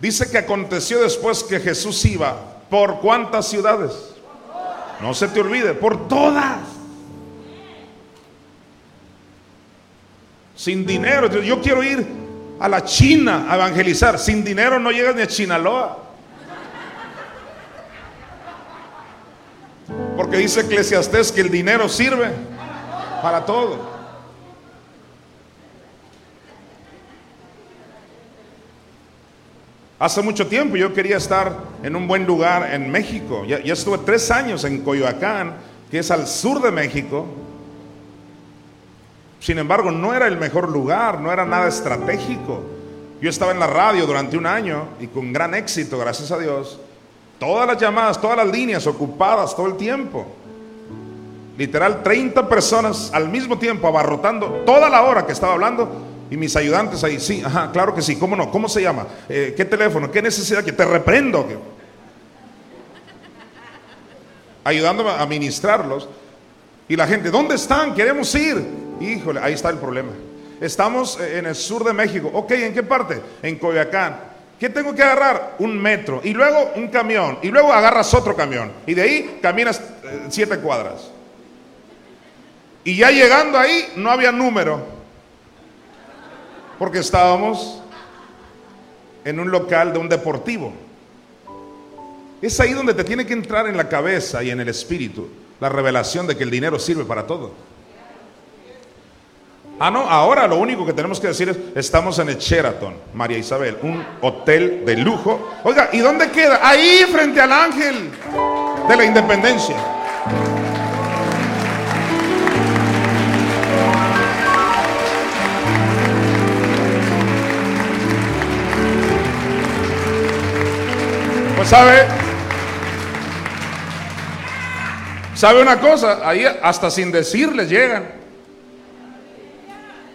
Speaker 1: dice que aconteció después que Jesús iba por cuántas ciudades. No se te olvide, por todas. Sin dinero. Yo quiero ir a la China a evangelizar. Sin dinero no llegas ni a Chinaloa. Porque dice Eclesiastés que el dinero sirve para todo. Hace mucho tiempo yo quería estar en un buen lugar en México. Ya, estuve tres años en Coyoacán, que es al sur de México. Sin embargo, no era el mejor lugar, no era nada estratégico. Yo estaba en la radio durante un año y con gran éxito, gracias a Dios. Todas las llamadas, todas las líneas ocupadas todo el tiempo. Literal, 30 personas al mismo tiempo abarrotando toda la hora que estaba hablando. Y mis ayudantes ahí, sí, ajá, claro que sí, ¿cómo no? ¿Cómo se llama? Eh, ¿Qué teléfono? ¿Qué necesidad? Que te reprendo. Ayudándome a ministrarlos. Y la gente, ¿dónde están? Queremos ir. Híjole, ahí está el problema. Estamos eh, en el sur de México. Ok, ¿en qué parte? En Coyoacán. ¿Qué tengo que agarrar? Un metro. Y luego un camión. Y luego agarras otro camión. Y de ahí caminas eh, siete cuadras. Y ya llegando ahí no había número. Porque estábamos en un local de un deportivo. Es ahí donde te tiene que entrar en la cabeza y en el espíritu la revelación de que el dinero sirve para todo. Ah, no, ahora lo único que tenemos que decir es, estamos en el Sheraton, María Isabel, un hotel de lujo. Oiga, ¿y dónde queda? Ahí frente al ángel de la independencia. Pues sabe, sabe una cosa, ahí hasta sin decirles llegan.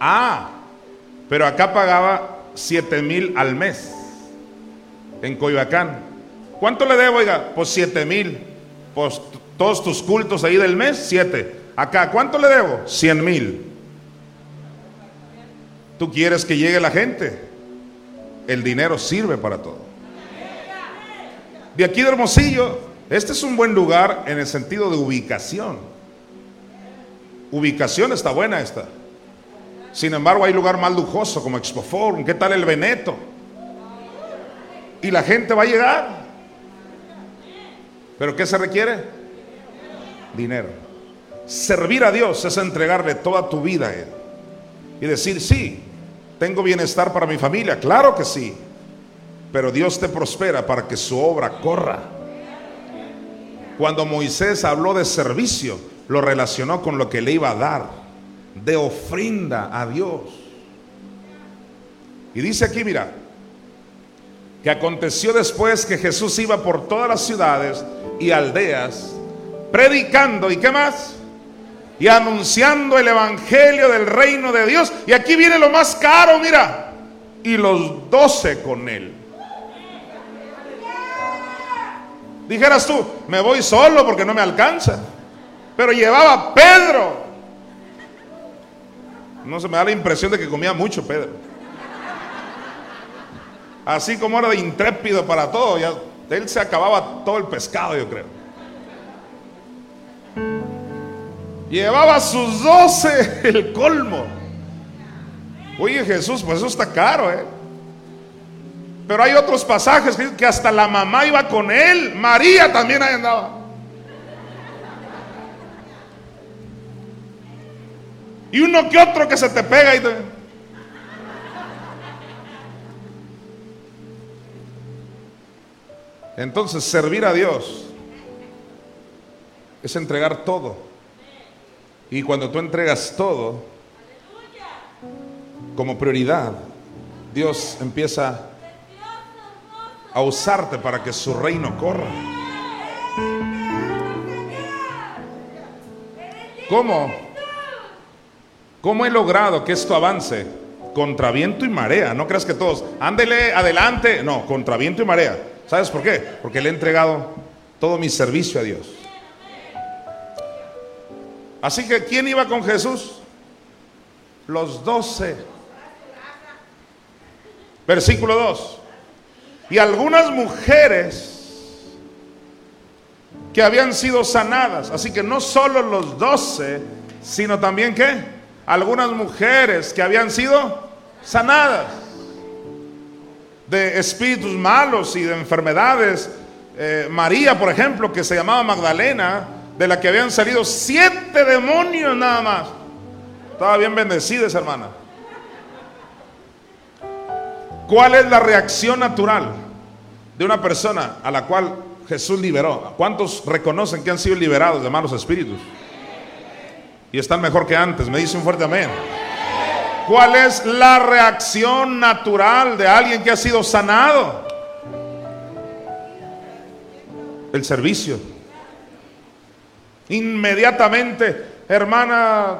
Speaker 1: Ah, pero acá pagaba 7 mil al mes en Coyoacán. ¿Cuánto le debo, oiga? Pues 7 mil. Pues todos tus cultos ahí del mes, 7. Acá, ¿cuánto le debo? 100 mil. ¿Tú quieres que llegue la gente? El dinero sirve para todo. De aquí de Hermosillo, este es un buen lugar en el sentido de ubicación. Ubicación está buena esta. Sin embargo, hay lugar más lujoso como Expo Forum. ¿Qué tal el Veneto? Y la gente va a llegar. ¿Pero qué se requiere? Dinero. Servir a Dios es entregarle toda tu vida a Él. Y decir, sí, tengo bienestar para mi familia. Claro que sí. Pero Dios te prospera para que su obra corra. Cuando Moisés habló de servicio, lo relacionó con lo que le iba a dar de ofrenda a Dios. Y dice aquí, mira, que aconteció después que Jesús iba por todas las ciudades y aldeas, predicando, ¿y qué más? Y anunciando el Evangelio del reino de Dios. Y aquí viene lo más caro, mira, y los doce con él. Dijeras tú, me voy solo porque no me alcanza. Pero llevaba Pedro, no se me da la impresión de que comía mucho Pedro. Así como era de intrépido para todo, él se acababa todo el pescado, yo creo. Llevaba sus doce, el colmo. Oye Jesús, pues eso está caro, ¿eh? Pero hay otros pasajes que, que hasta la mamá iba con él, María también ahí andaba. Y uno que otro que se te pega y te... Entonces, servir a Dios es entregar todo. Y cuando tú entregas todo como prioridad, Dios empieza a usarte para que su reino corra. ¿Cómo? ¿Cómo he logrado que esto avance? Contra viento y marea. No creas que todos, ándele adelante. No, contra viento y marea. ¿Sabes por qué? Porque le he entregado todo mi servicio a Dios. Así que, ¿quién iba con Jesús? Los doce. Versículo 2. Y algunas mujeres que habían sido sanadas. Así que no solo los doce, sino también qué? Algunas mujeres que habían sido sanadas de espíritus malos y de enfermedades. Eh, María, por ejemplo, que se llamaba Magdalena, de la que habían salido siete demonios nada más. Estaba bien bendecida esa hermana. ¿Cuál es la reacción natural de una persona a la cual Jesús liberó? ¿Cuántos reconocen que han sido liberados de malos espíritus? Y están mejor que antes. Me dice un fuerte amén. ¿Cuál es la reacción natural de alguien que ha sido sanado? El servicio. Inmediatamente, hermana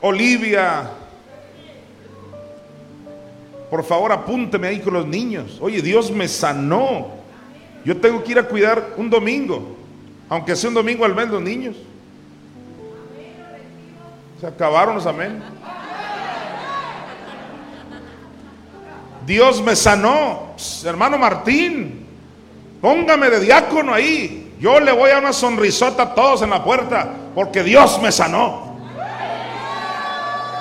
Speaker 1: Olivia, por favor apúnteme ahí con los niños. Oye, Dios me sanó. Yo tengo que ir a cuidar un domingo, aunque sea un domingo al mes los niños. Se acabaron los amén. Dios me sanó. Hermano Martín, póngame de diácono ahí. Yo le voy a una sonrisota a todos en la puerta porque Dios me sanó.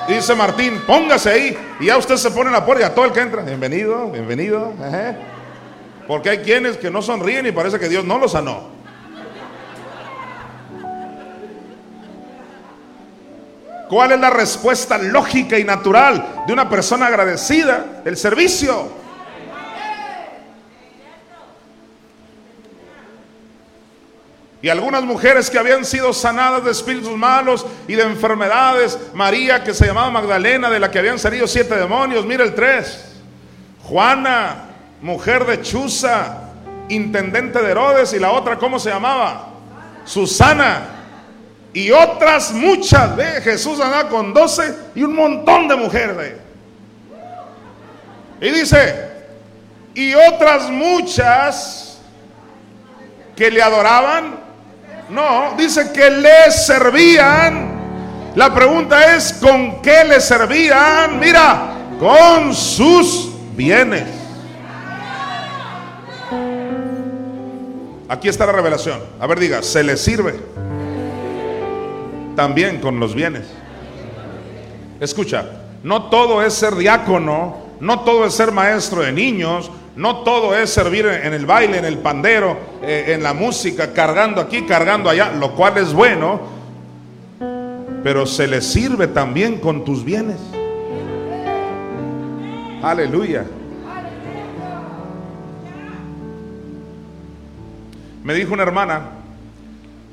Speaker 1: Dice Martín, póngase ahí. Y ya usted se pone en la puerta y a todo el que entra, bienvenido, bienvenido. Porque hay quienes que no sonríen y parece que Dios no lo sanó. ¿Cuál es la respuesta lógica y natural de una persona agradecida? El servicio. Y algunas mujeres que habían sido sanadas de espíritus malos y de enfermedades, María que se llamaba Magdalena, de la que habían salido siete demonios, mira el tres. Juana, mujer de Chuza, intendente de Herodes, y la otra, ¿cómo se llamaba? Susana y otras muchas. Ve, Jesús andaba con doce y un montón de mujeres. Y dice, y otras muchas que le adoraban. No, dice que le servían. La pregunta es, ¿con qué le servían? Mira, con sus bienes. Aquí está la revelación. A ver, diga, se le sirve también con los bienes. Escucha, no todo es ser diácono, no todo es ser maestro de niños, no todo es servir en el baile, en el pandero, eh, en la música, cargando aquí, cargando allá, lo cual es bueno, pero se le sirve también con tus bienes. Aleluya. Me dijo una hermana,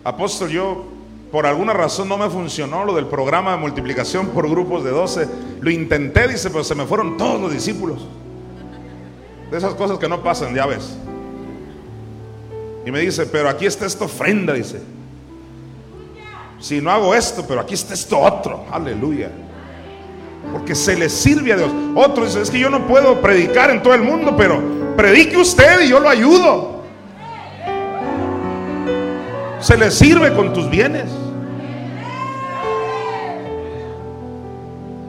Speaker 1: apóstol, yo por alguna razón no me funcionó lo del programa de multiplicación por grupos de 12. Lo intenté, dice, pero se me fueron todos los discípulos. De esas cosas que no pasan, ya ves. Y me dice, pero aquí está esta ofrenda, dice. Si no hago esto, pero aquí está esto otro. Aleluya. Porque se le sirve a Dios. Otro dice, es que yo no puedo predicar en todo el mundo, pero predique usted y yo lo ayudo se le sirve con tus bienes.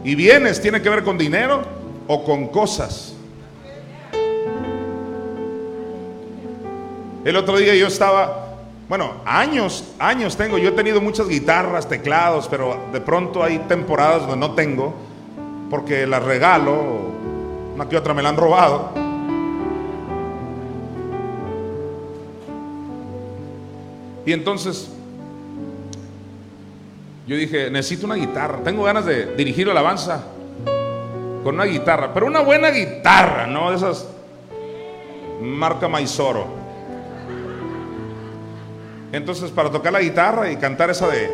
Speaker 1: Y bienes tiene que ver con dinero o con cosas. El otro día yo estaba, bueno, años, años tengo, yo he tenido muchas guitarras, teclados, pero de pronto hay temporadas donde no tengo, porque las regalo, una que otra me la han robado. Y entonces yo dije, necesito una guitarra, tengo ganas de dirigir la alabanza con una guitarra, pero una buena guitarra, no de esas marca Maizoro. Entonces para tocar la guitarra y cantar esa de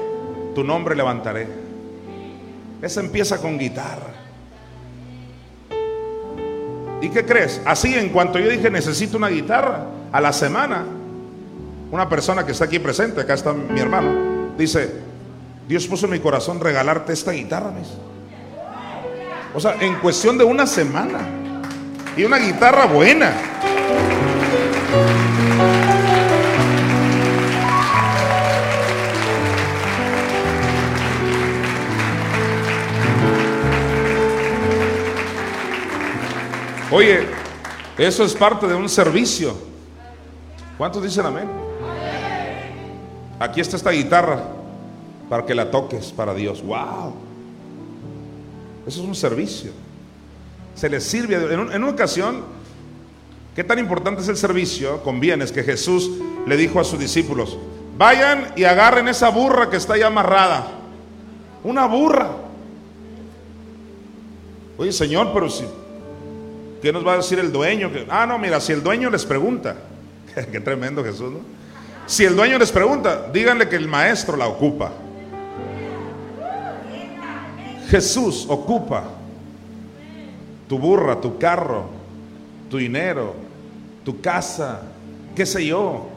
Speaker 1: Tu nombre levantaré. Esa empieza con guitarra. ¿Y qué crees? Así en cuanto yo dije necesito una guitarra, a la semana una persona que está aquí presente, acá está mi hermano, dice, Dios puso en mi corazón regalarte esta guitarra, mis. O sea, en cuestión de una semana. Y una guitarra buena. Oye, eso es parte de un servicio. ¿Cuántos dicen amén? Aquí está esta guitarra para que la toques para Dios. ¡Wow! Eso es un servicio. Se le sirve a Dios. En, una ocasión, ¿qué tan importante es el servicio con bienes que Jesús le dijo a sus discípulos? Vayan y agarren esa burra que está ahí amarrada. Una burra. Oye, Señor, pero si, ¿qué nos va a decir el dueño? Ah, no, mira, si el dueño les pregunta, qué tremendo Jesús, ¿no? Si el dueño les pregunta, díganle que el maestro la ocupa. Jesús ocupa tu burra, tu carro, tu dinero, tu casa, qué sé yo,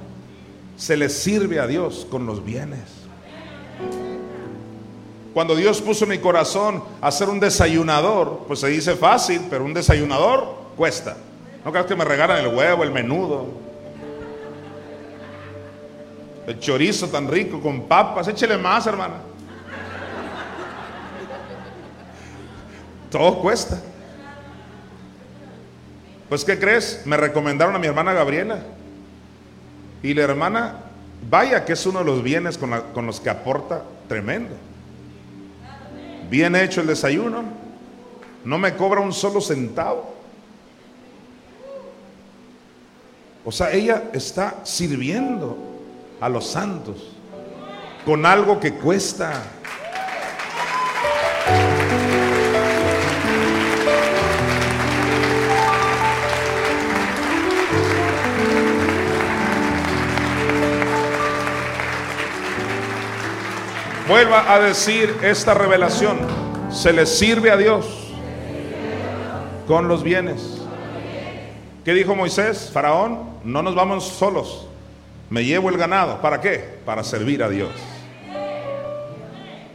Speaker 1: se le sirve a Dios con los bienes. Cuando Dios puso mi corazón hacer un desayunador, pues se dice fácil, pero un desayunador cuesta. No creas que me regalan el huevo, el menudo, el chorizo tan rico con papas. Échele más, hermana. Todo cuesta. Pues, ¿qué crees? Me recomendaron a mi hermana Gabriela. Y la hermana, vaya que es uno de los bienes con, con los que aporta tremendo. Bien hecho el desayuno. No me cobra un solo centavo. O sea, ella está sirviendo a los santos con algo que cuesta. Vuelva a decir esta revelación. Se le sirve a Dios con los bienes. ¿Qué dijo Moisés? Faraón, no nos vamos solos. Me llevo el ganado. ¿Para qué? Para servir a Dios.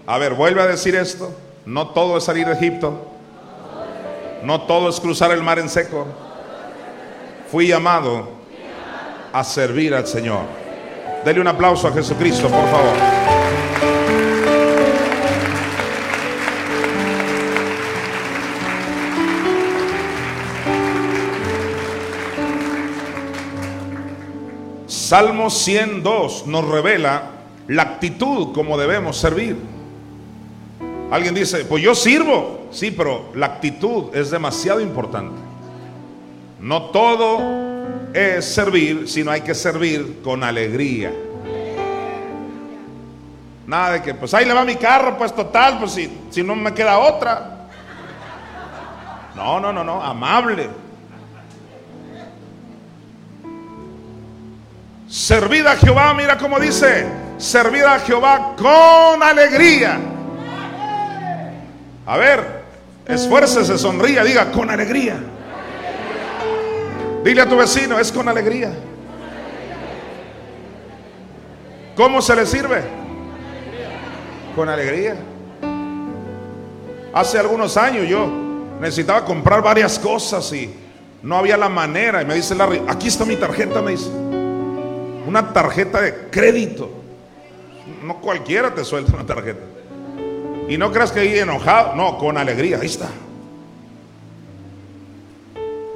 Speaker 1: A ver, vuelve a decir esto. No todo es salir de Egipto. No todo es cruzar el mar en seco. Fui llamado a servir al Señor. Dele un aplauso a Jesucristo, por favor. Salmo 102 nos revela la actitud como debemos servir. Alguien dice, pues yo sirvo. Sí, pero la actitud es demasiado importante. No todo es servir, sino hay que servir con alegría. Nada de que, pues ahí le va mi carro, pues total, pues si, si no me queda otra. No, no, no, no, amable. Servid a Jehová, mira cómo dice, servid a Jehová con alegría. A ver, esfuércese, sonría, diga con alegría. Dile a tu vecino, es con alegría. ¿Cómo se le sirve? Con alegría. Hace algunos años yo necesitaba comprar varias cosas y no había la manera. Y me dice Larry, aquí está mi tarjeta, me dice una tarjeta de crédito. No cualquiera te suelta una tarjeta. Y no creas que ahí enojado, no, con alegría, ahí está.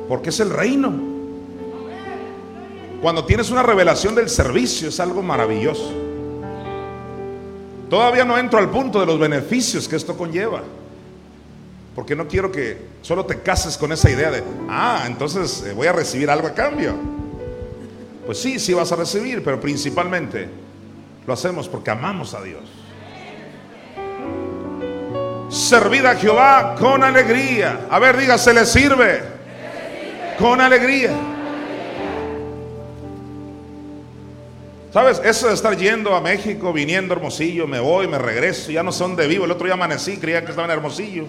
Speaker 1: Porque es el reino. Cuando tienes una revelación del servicio es algo maravilloso. Todavía no entro al punto de los beneficios que esto conlleva. Porque no quiero que solo te cases con esa idea de, ah, entonces eh, voy a recibir algo a cambio. Pues sí, sí vas a recibir, pero principalmente lo hacemos porque amamos a Dios. Servid a Jehová con alegría. A ver, diga, se le sirve con alegría. ¿Sabes? Eso de estar yendo a México, viniendo Hermosillo, me voy, me regreso, ya no sé dónde vivo. El otro día amanecí, creía que estaba en Hermosillo.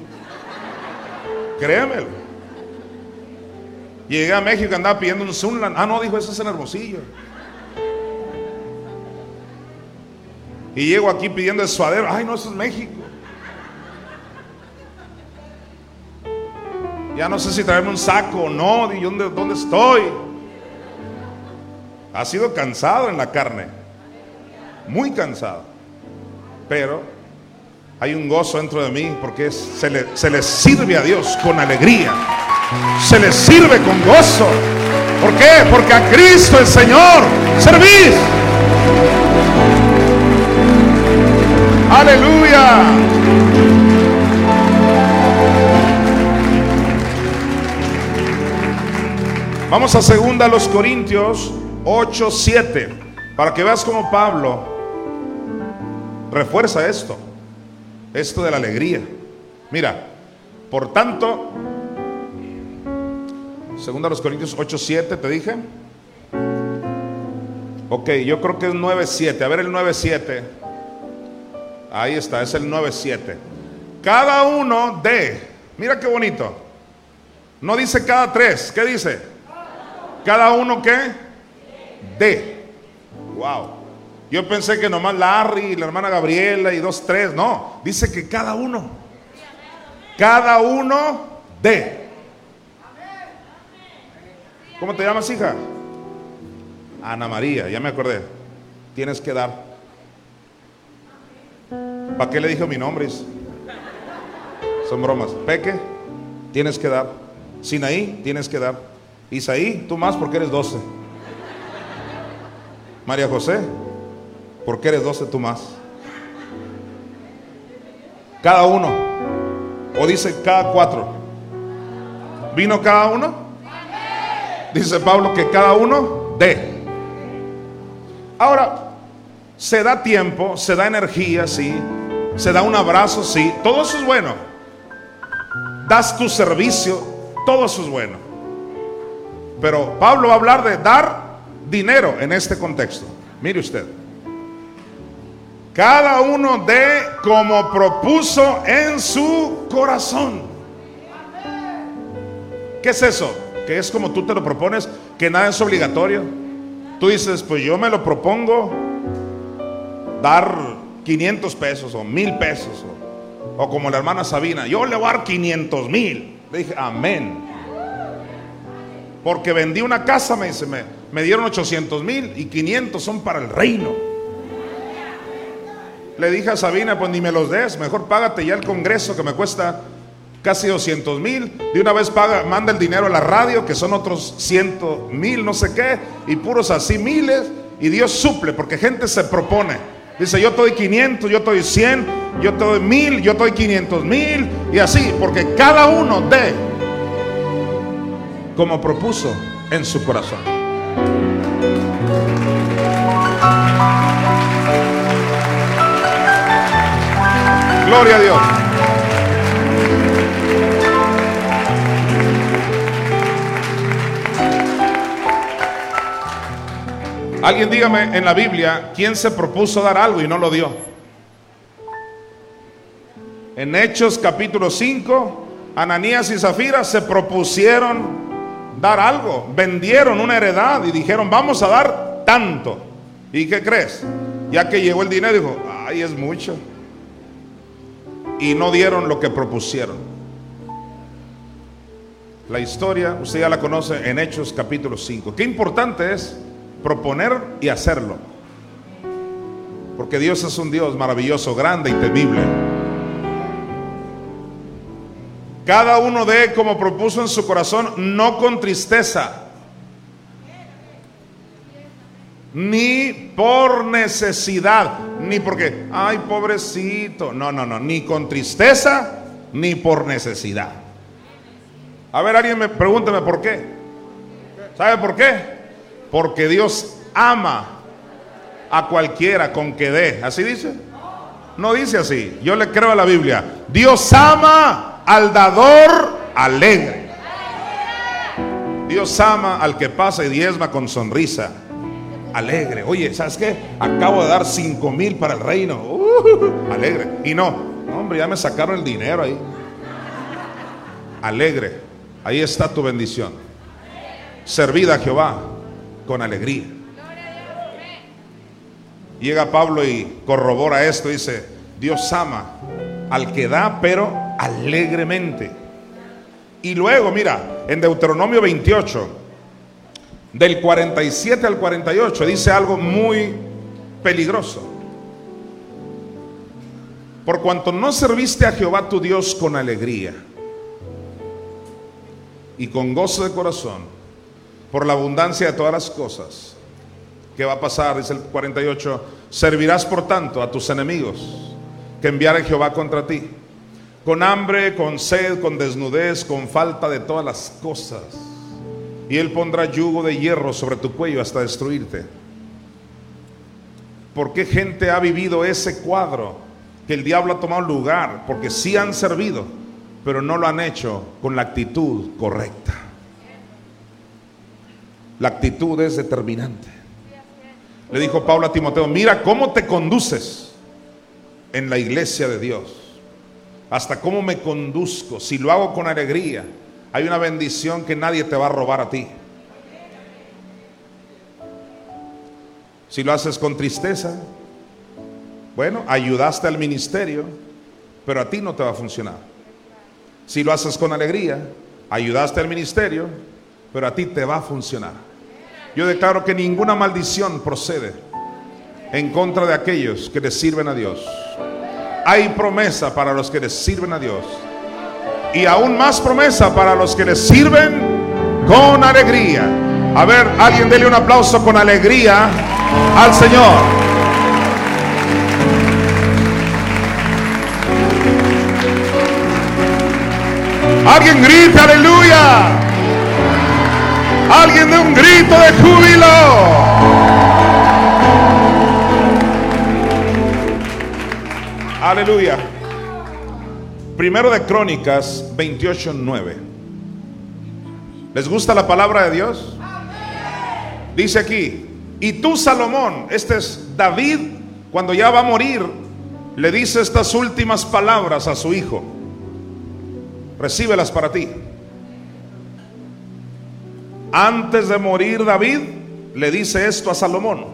Speaker 1: Créemelo. Llegué a México, andaba pidiendo un Sunland. Ah, no, dijo, eso es en Hermosillo. Y llego aquí pidiendo el suadero. Ay, no, eso es México. Ya no sé si traerme un saco o no. ¿Dónde, ¿Dónde estoy? Ha sido cansado en la carne. Muy cansado. Pero hay un gozo dentro de mí porque se, le, se sirve a Dios con alegría se les sirve con gozo. ¿Por qué? Porque a Cristo el Señor servís. Aleluya. Vamos a segunda los Corintios 8, 7. Para que veas cómo Pablo refuerza esto. Esto de la alegría. Mira, por tanto, Segunda los Corintios 8, 7, te dije. Ok, yo creo que es 9, 7. A ver el 9, 7. Ahí está, es el 9, 7. cada uno de, mira qué bonito, no dice cada tres, ¿qué dice? Cada uno qué? De. Wow. Yo pensé que nomás Larry, la hermana Gabriela y dos, tres. No, dice que cada uno. Cada uno de. ¿Cómo te llamas, hija? Ana María, ya me acordé. Tienes que dar. ¿Para qué le dijo mi nombre? Son bromas. Peque, tienes que dar. Sinaí, tienes que dar. Isaí, tú más porque eres doce. María José, porque eres doce tú más. Cada uno. O dice cada cuatro. ¿Vino cada uno? Dice Pablo que cada uno de. Ahora, se da tiempo, se da energía, sí. Se da un abrazo, sí. Todo eso es bueno. Das tu servicio, todo eso es bueno. Pero Pablo va a hablar de dar dinero en este contexto. Mire usted. Cada uno de como propuso en su corazón. ¿Qué es eso? Que es como tú te lo propones, que nada es obligatorio. Tú dices, pues yo me lo propongo dar 500 pesos o mil pesos. O, o como la hermana Sabina, yo le voy a dar 500 mil. Le dije, amén. Porque vendí una casa, me dice, me, me dieron 800 mil y 500 son para el reino. Le dije a Sabina, pues ni me los des, mejor págate ya el congreso que me cuesta casi 200 mil. De una vez paga, manda el dinero a la radio, que son otros 100 mil, no sé qué, y puros así miles. Y Dios suple, porque gente se propone. Dice, yo te doy 500, yo te doy 100, yo te doy mil, yo te doy 500 mil, y así, porque cada uno de como propuso en su corazón. Gloria a Dios. Alguien dígame en la Biblia quién se propuso dar algo y no lo dio. En Hechos capítulo 5, Ananías y Zafira se propusieron dar algo, vendieron una heredad y dijeron, vamos a dar tanto. ¿Y qué crees? Ya que llegó el dinero, dijo, ay, es mucho. Y no dieron lo que propusieron. La historia, usted ya la conoce en Hechos capítulo 5. Qué importante es proponer y hacerlo. Porque Dios es un Dios maravilloso, grande y temible. Cada uno de como propuso en su corazón, no con tristeza, ni por necesidad, ni porque, ay, pobrecito, no, no, no, ni con tristeza, ni por necesidad. A ver, alguien me pregúnteme por qué. ¿Sabe por qué? Porque Dios ama a cualquiera con que dé. ¿Así dice? No dice así. Yo le creo a la Biblia. Dios ama al dador alegre. Dios ama al que pasa y diezma con sonrisa. Alegre. Oye, ¿sabes qué? Acabo de dar cinco mil para el reino. Uh, alegre. Y no, hombre, ya me sacaron el dinero ahí. Alegre. Ahí está tu bendición. Servida a Jehová con alegría. Llega Pablo y corrobora esto, dice, Dios ama al que da, pero alegremente. Y luego, mira, en Deuteronomio 28, del 47 al 48, dice algo muy peligroso. Por cuanto no serviste a Jehová tu Dios con alegría y con gozo de corazón, por la abundancia de todas las cosas, ¿qué va a pasar? Dice el 48, servirás por tanto a tus enemigos que enviare Jehová contra ti, con hambre, con sed, con desnudez, con falta de todas las cosas. Y él pondrá yugo de hierro sobre tu cuello hasta destruirte. ¿Por qué gente ha vivido ese cuadro? Que el diablo ha tomado lugar, porque sí han servido, pero no lo han hecho con la actitud correcta. La actitud es determinante. Le dijo Pablo a Timoteo, mira cómo te conduces en la iglesia de Dios. hasta cómo me conduzco, si lo hago con alegría, hay una bendición que nadie te va a robar a ti. Si lo haces con tristeza, bueno, ayudaste al ministerio, pero a ti no te va a funcionar. Si lo haces con alegría, ayudaste al ministerio, pero a ti te va a funcionar. Yo declaro que ninguna maldición procede en contra de aquellos que les sirven a Dios. Hay promesa para los que les sirven a Dios. Y aún más promesa para los que les sirven con alegría. A ver, alguien dele un aplauso con alegría al Señor. Alguien grita aleluya. Alguien de un grito de júbilo. Aleluya. Primero de Crónicas 28:9. ¿Les gusta la palabra de Dios? Dice aquí, y tú Salomón, este es David, cuando ya va a morir, le dice estas últimas palabras a su hijo. Recíbelas para ti. Antes de morir David, le dice esto a Salomón.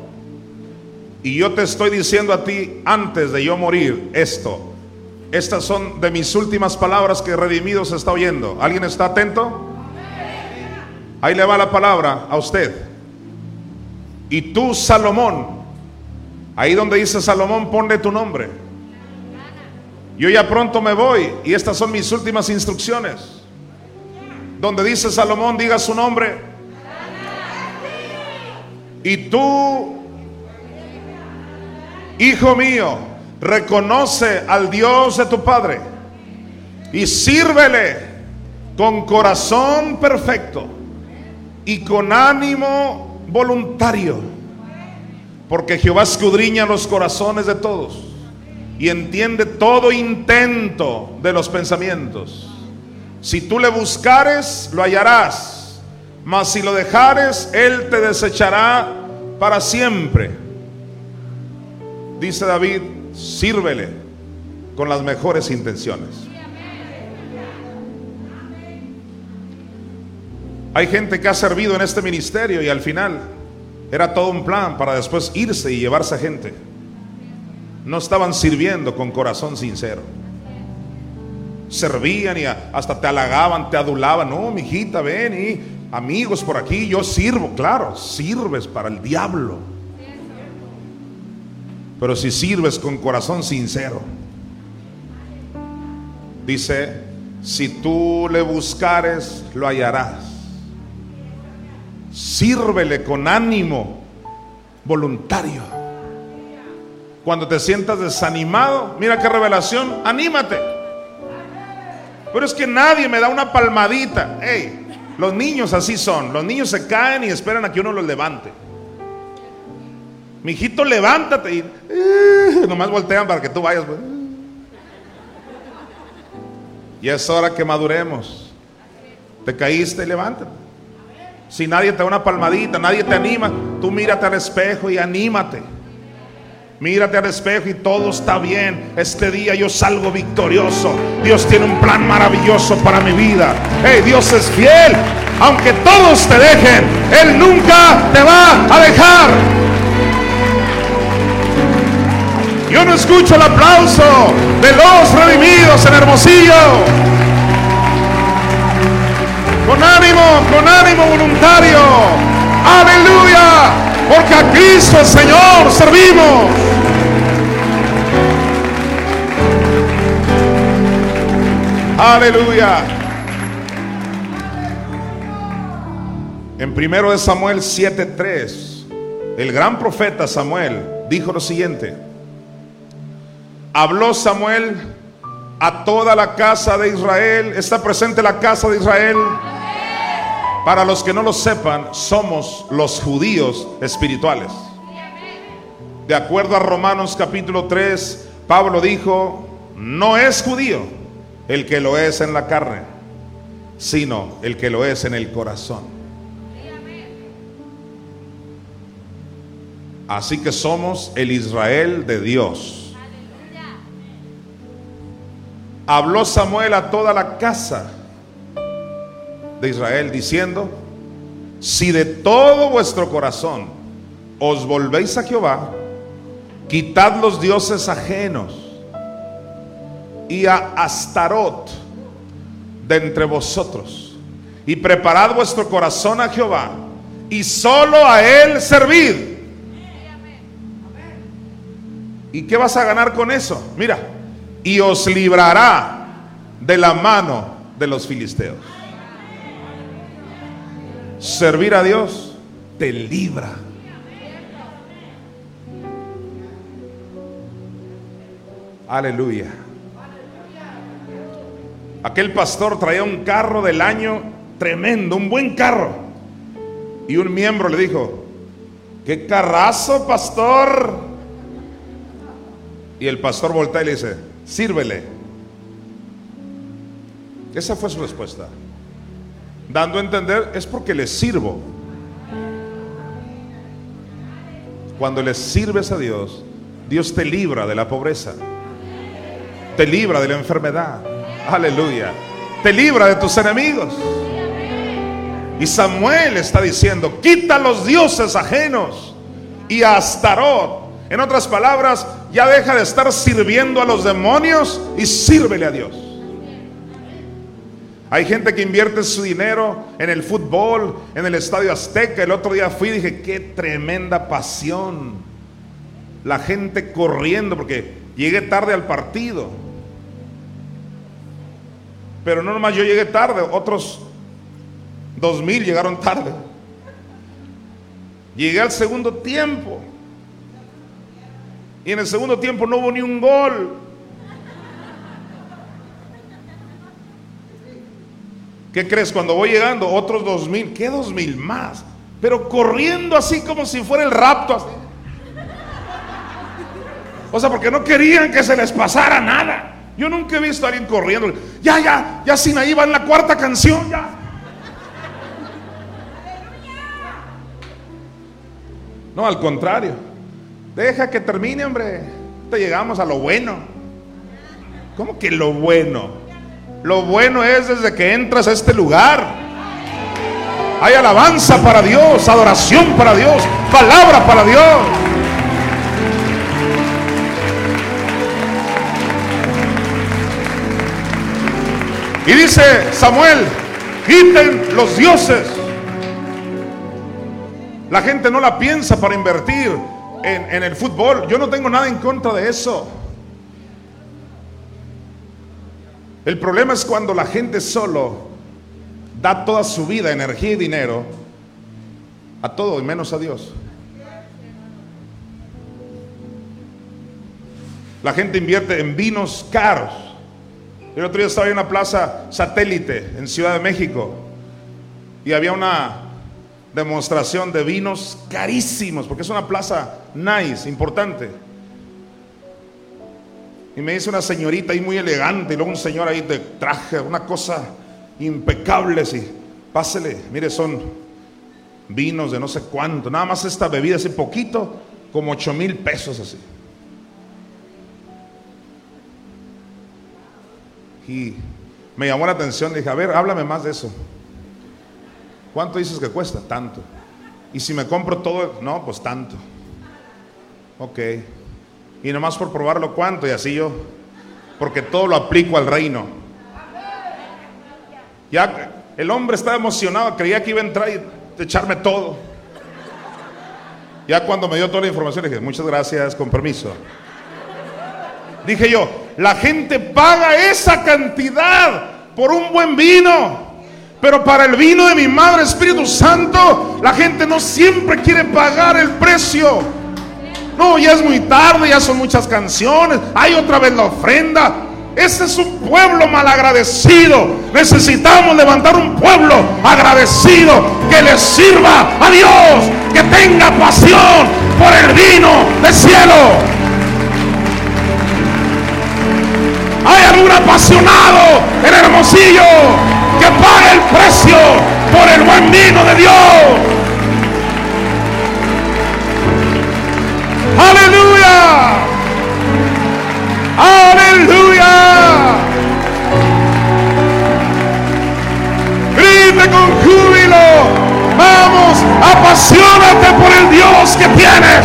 Speaker 1: Y yo te estoy diciendo a ti, antes de yo morir, esto. Estas son de mis últimas palabras que Redimido se está oyendo. ¿Alguien está atento? Ahí le va la palabra a usted. Y tú, Salomón, ahí donde dice Salomón, ponle tu nombre. Yo ya pronto me voy y estas son mis últimas instrucciones. Donde dice Salomón, diga su nombre. Y tú, hijo mío, reconoce al Dios de tu Padre y sírvele con corazón perfecto y con ánimo voluntario. Porque Jehová escudriña los corazones de todos y entiende todo intento de los pensamientos. Si tú le buscares, lo hallarás, mas si lo dejares, Él te desechará para siempre. Dice David, sírvele con las mejores intenciones. Hay gente que ha servido en este ministerio y al final era todo un plan para después irse y llevarse a gente. No estaban sirviendo con corazón sincero. Servían y hasta te halagaban, te adulaban. No, mi hijita, ven y amigos por aquí, yo sirvo. Claro, sirves para el diablo. Pero si sirves con corazón sincero, dice, si tú le buscares, lo hallarás. Sírvele con ánimo voluntario. Cuando te sientas desanimado, mira qué revelación, anímate. Pero es que nadie me da una palmadita. Hey, los niños así son. Los niños se caen y esperan a que uno los levante. Hijito, levántate. Y uh, nomás voltean para que tú vayas. Pues. Y es hora que maduremos. Te caíste, levántate. Si nadie te da una palmadita, nadie te anima, tú mírate al espejo y anímate. Mírate al espejo y todo está bien. Este día yo salgo victorioso. Dios tiene un plan maravilloso para mi vida. Hey, Dios es fiel. Aunque todos te dejen, Él nunca te va a dejar. Yo no escucho el aplauso de los redimidos en Hermosillo. Con ánimo, con ánimo voluntario. Aleluya. Porque a Cristo el Señor servimos. Aleluya. En primero de Samuel 7:3, el gran profeta Samuel dijo lo siguiente: Habló Samuel a toda la casa de Israel. ¿Está presente la casa de Israel? Para los que no lo sepan, somos los judíos espirituales. De acuerdo a Romanos capítulo 3, Pablo dijo, no es judío el que lo es en la carne, sino el que lo es en el corazón. Así que somos el Israel de Dios. Habló Samuel a toda la casa de Israel diciendo, si de todo vuestro corazón os volvéis a Jehová, quitad los dioses ajenos y a Astarot de entre vosotros y preparad vuestro corazón a Jehová y solo a él servid. ¿Y qué vas a ganar con eso? Mira, y os librará de la mano de los filisteos. Servir a Dios te libra. Aleluya. Aquel pastor traía un carro del año tremendo, un buen carro. Y un miembro le dijo, qué carrazo, pastor. Y el pastor voltea y le dice, sírvele. Esa fue su respuesta. Dando a entender, es porque le sirvo. Cuando le sirves a Dios, Dios te libra de la pobreza. Te libra de la enfermedad. Aleluya. Te libra de tus enemigos. Y Samuel está diciendo, quita los dioses ajenos y a Astarot. En otras palabras, ya deja de estar sirviendo a los demonios y sírvele a Dios. Hay gente que invierte su dinero en el fútbol, en el Estadio Azteca. El otro día fui y dije, qué tremenda pasión. La gente corriendo porque llegué tarde al partido. Pero no nomás yo llegué tarde, otros dos mil llegaron tarde. Llegué al segundo tiempo. Y en el segundo tiempo no hubo ni un gol. ¿Qué crees? Cuando voy llegando, otros dos mil, ¿qué dos mil más? Pero corriendo así como si fuera el rapto. O sea, porque no querían que se les pasara nada. Yo nunca he visto a alguien corriendo. Ya, ya, ya sin ahí va en la cuarta canción, ya. No, al contrario. Deja que termine, hombre. Te llegamos a lo bueno. ¿Cómo que lo bueno? Lo bueno es desde que entras a este lugar. Hay alabanza para Dios, adoración para Dios, palabra para Dios. Y dice Samuel, quiten los dioses. La gente no la piensa para invertir en, el fútbol. Yo no tengo nada en contra de eso. El problema es cuando la gente solo da toda su vida, energía y dinero a todo y menos a Dios. La gente invierte en vinos caros. El otro día estaba en una plaza satélite en Ciudad de México y había una demostración de vinos carísimos, porque es una plaza nice, importante. Y me dice una señorita ahí muy elegante, y luego un señor ahí de traje, una cosa impecable, sí. Pásele, mire, son vinos de no sé cuánto, nada más esta bebida, así poquito, como ocho mil pesos así. Y me llamó la atención, dije, a ver, háblame más de eso. ¿Cuánto dices que cuesta? Tanto. Y si me compro todo, no, pues tanto. Ok. Y nomás por probarlo, ¿cuánto? Y así yo, porque todo lo aplico al reino. Ya el hombre estaba emocionado, creía que iba a entrar y echarme todo. Ya cuando me dio toda la información, dije, muchas gracias, con permiso. Dije yo, la gente paga esa cantidad por un buen vino. Pero para el vino de mi Madre Espíritu Santo, la gente no siempre quiere pagar el precio. No, ya es muy tarde, ya son muchas canciones. Hay otra vez la ofrenda. Ese es un pueblo malagradecido. Necesitamos levantar un pueblo agradecido que le sirva a Dios, que tenga pasión por el vino del cielo. Hay algún apasionado en Hermosillo que el precio por el buen vino de Dios. Aleluya. Aleluya. Grite con júbilo. Vamos, apasionate por el Dios que tienes.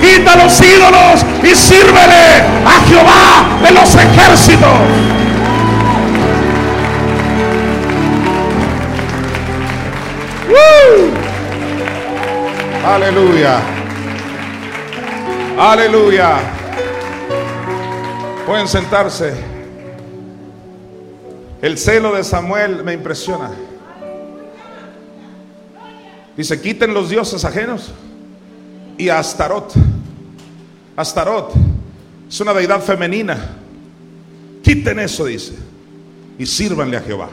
Speaker 1: Quita los ídolos y sírvele a Jehová de los ejércitos. Aleluya. Aleluya. Pueden sentarse. El celo de Samuel me impresiona. Dice, quiten los dioses ajenos y a Astarot. Astarot es una deidad femenina. Quiten eso, dice, y sírvanle a Jehová.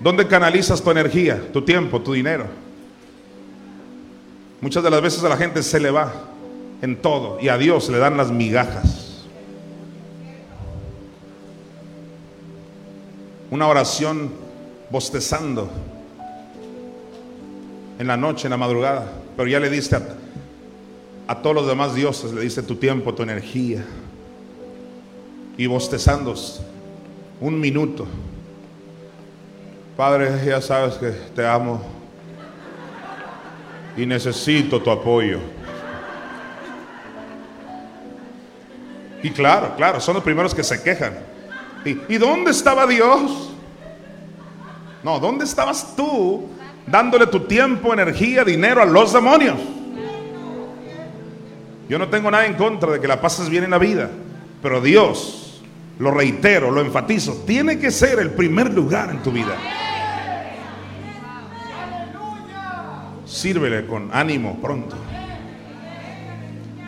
Speaker 1: ¿Dónde canalizas tu energía, tu tiempo, tu dinero? Muchas de las veces a la gente se le va en todo y a Dios le dan las migajas. Una oración bostezando en la noche, en la madrugada, pero ya le diste a, todos los demás dioses, le diste tu tiempo, tu energía y bostezando un minuto. Padre, ya sabes que te amo y necesito tu apoyo. Y claro, claro, son los primeros que se quejan. ¿Y, ¿y dónde estaba Dios? No, ¿dónde estabas tú dándole tu tiempo, energía, dinero a los demonios? Yo no tengo nada en contra de que la pases bien en la vida, pero Dios, lo reitero, lo enfatizo, tiene que ser el primer lugar en tu vida. Sírvele con ánimo pronto.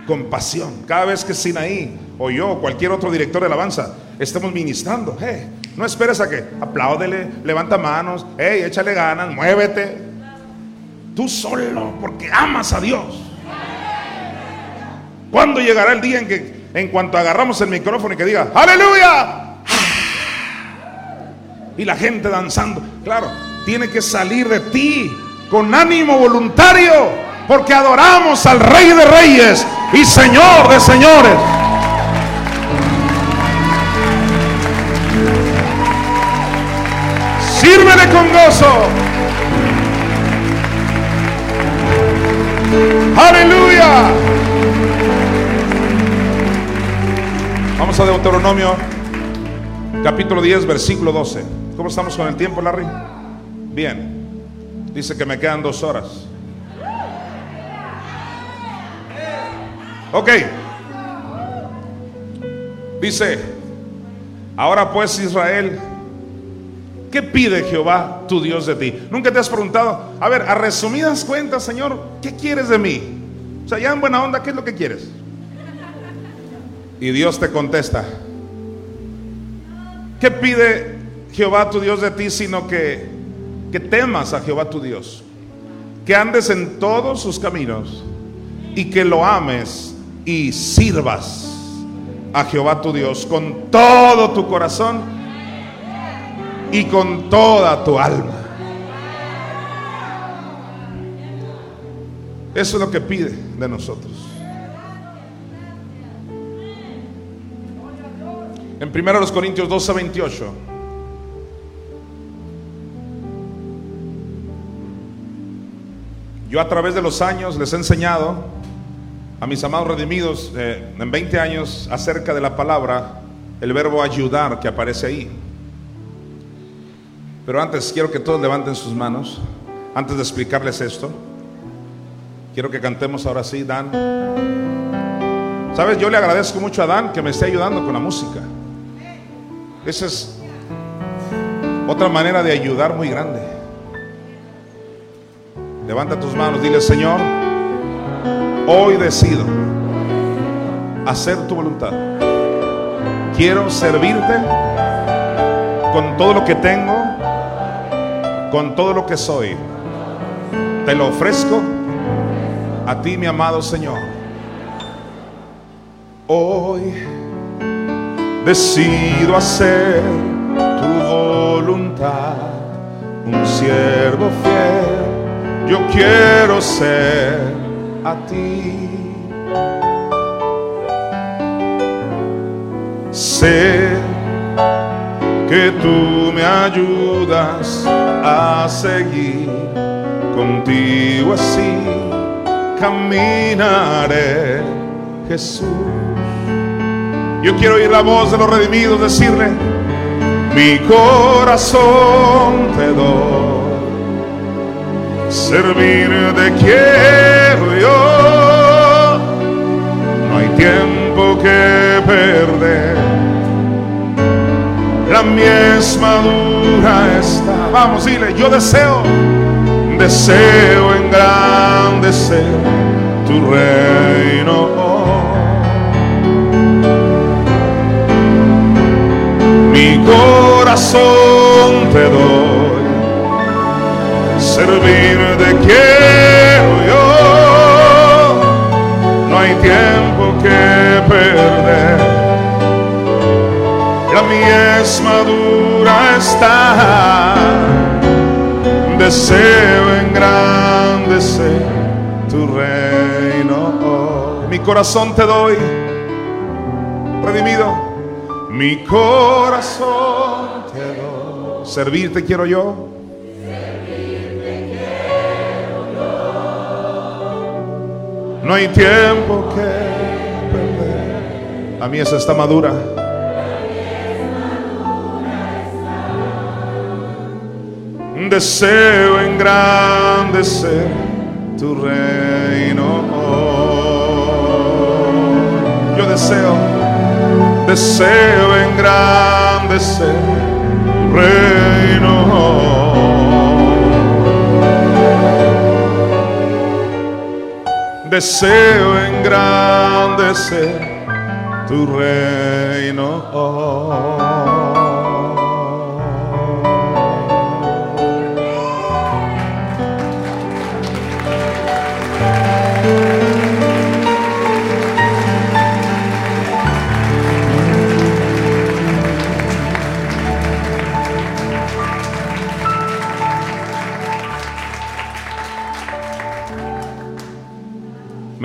Speaker 1: Con pasión. Cada vez que Sinaí o yo o cualquier otro director de alabanza estemos ministrando, no esperes a que apláudele, levanta manos, hey, échale ganas, muévete. Tú solo, porque amas a Dios. ¿Cuándo llegará el día en que, en cuanto agarramos el micrófono y que diga, aleluya? Y la gente danzando. Claro, tiene que salir de ti con ánimo voluntario, porque adoramos al Rey de Reyes y Señor de Señores. Sírvele con gozo. Aleluya. Vamos a Deuteronomio capítulo 10, versículo 12. ¿Cómo estamos con el tiempo, Larry? Bien. Dice que me quedan dos horas. Ok. Dice, ahora pues Israel, ¿qué pide Jehová tu Dios de ti? Nunca te has preguntado, a ver, a resumidas cuentas, Señor, ¿qué quieres de mí? O sea, ya en buena onda, ¿qué es lo que quieres? Y Dios te contesta, ¿qué pide Jehová tu Dios de ti sino que, que temas a Jehová tu Dios? Que andes en todos sus caminos y que lo ames y sirvas a Jehová tu Dios con todo tu corazón y con toda tu alma. Eso es lo que pide de nosotros. En 1 Corintios 12, 28. Yo a través de los años les he enseñado a mis amados redimidos eh, en 20 años acerca de la palabra, el verbo ayudar que aparece ahí. Pero antes quiero que todos levanten sus manos, antes de explicarles esto. Quiero que cantemos ahora sí, Dan. Sabes, yo le agradezco mucho a Dan que me esté ayudando con la música. Esa es otra manera de ayudar muy grande. Levanta tus manos, dile, Señor, hoy decido hacer tu voluntad. Quiero servirte con todo lo que tengo, con todo lo que soy. Te lo ofrezco a ti, mi amado Señor. Hoy decido hacer tu voluntad, un siervo fiel, yo quiero ser a ti. Sé que tú me ayudas a seguir contigo así. Caminaré, Jesús. Yo quiero oír la voz de los redimidos decirle, mi corazón te doy, servirte quiero yo, no hay tiempo que perder, la mies madura está, vamos, dile, yo deseo, deseo engrandecer tu reino. Corazón te doy, servirte quiero yo, no hay tiempo que perder, la mies madura está, deseo engrandecer tu reino, mi corazón te doy, redimido mi corazón te doy. Servirte quiero yo. Servirte quiero yo. No hay tiempo que perder. La mies está madura. Deseo engrandecer tu reino. Yo deseo deseo engrandecer reino. Deseo engrandecer tu reino.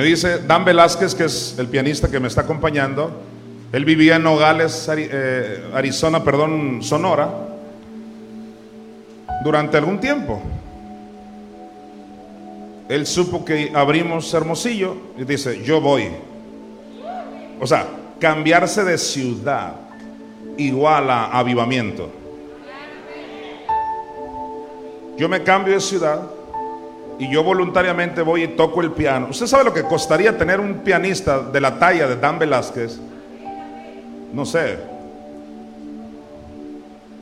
Speaker 1: Dice Dan Velázquez, que es el pianista que me está acompañando. Él vivía en Nogales, eh, Arizona, perdón, Sonora, durante algún tiempo. Él supo que abrimos Hermosillo y dice, yo voy. O sea, cambiarse de ciudad igual a avivamiento. Yo me cambio de ciudad y yo voluntariamente voy y toco el piano. ¿Usted sabe lo que costaría tener un pianista de la talla de Dan Velázquez? No sé,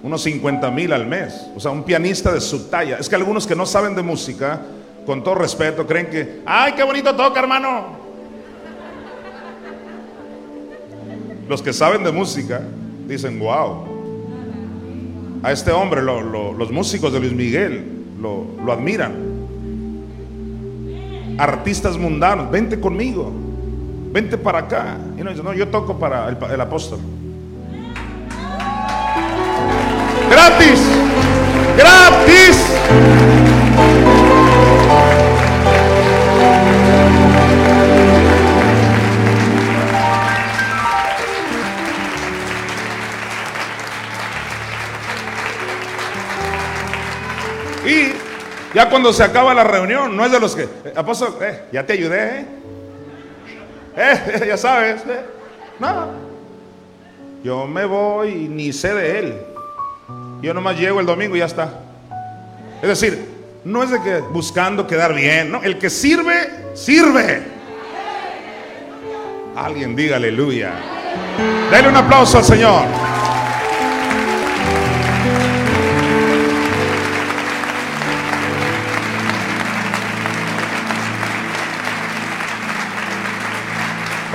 Speaker 1: unos 50 mil al mes. O sea, un pianista de su talla. Es que algunos que no saben de música, con todo respeto, creen que, ay, qué bonito toca, hermano. Los que saben de música dicen, wow. A este hombre, los músicos de Luis Miguel lo, lo admiran artistas mundanos, vente conmigo, vente para acá. Y no dice, no, yo toco para el, el apóstol. Gratis, gratis. Ya cuando se acaba la reunión, no es de los que, eh, apóstol, eh, ya te ayudé, eh, eh ya sabes, eh. no. Yo me voy y ni sé de él. Yo nomás llego el domingo y ya está. Es decir, no es de que buscando quedar bien, no. El que sirve, sirve. Alguien diga aleluya. Dale un aplauso al Señor.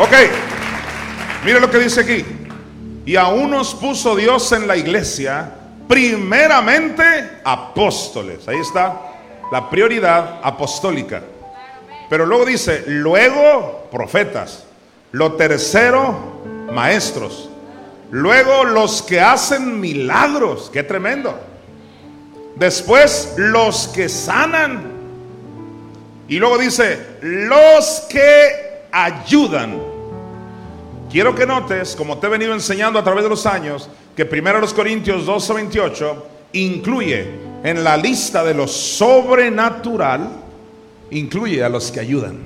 Speaker 1: Ok, mire lo que dice aquí. Y aún nos puso Dios en la iglesia, primeramente apóstoles. Ahí está la prioridad apostólica. Pero luego dice, luego profetas. Lo tercero, maestros. Luego los que hacen milagros. Qué tremendo. Después los que sanan. Y luego dice, los que ayudan. Quiero que notes, como te he venido enseñando a través de los años, que 1 Corintios 12, 28 incluye en la lista de lo sobrenatural, incluye a los que ayudan.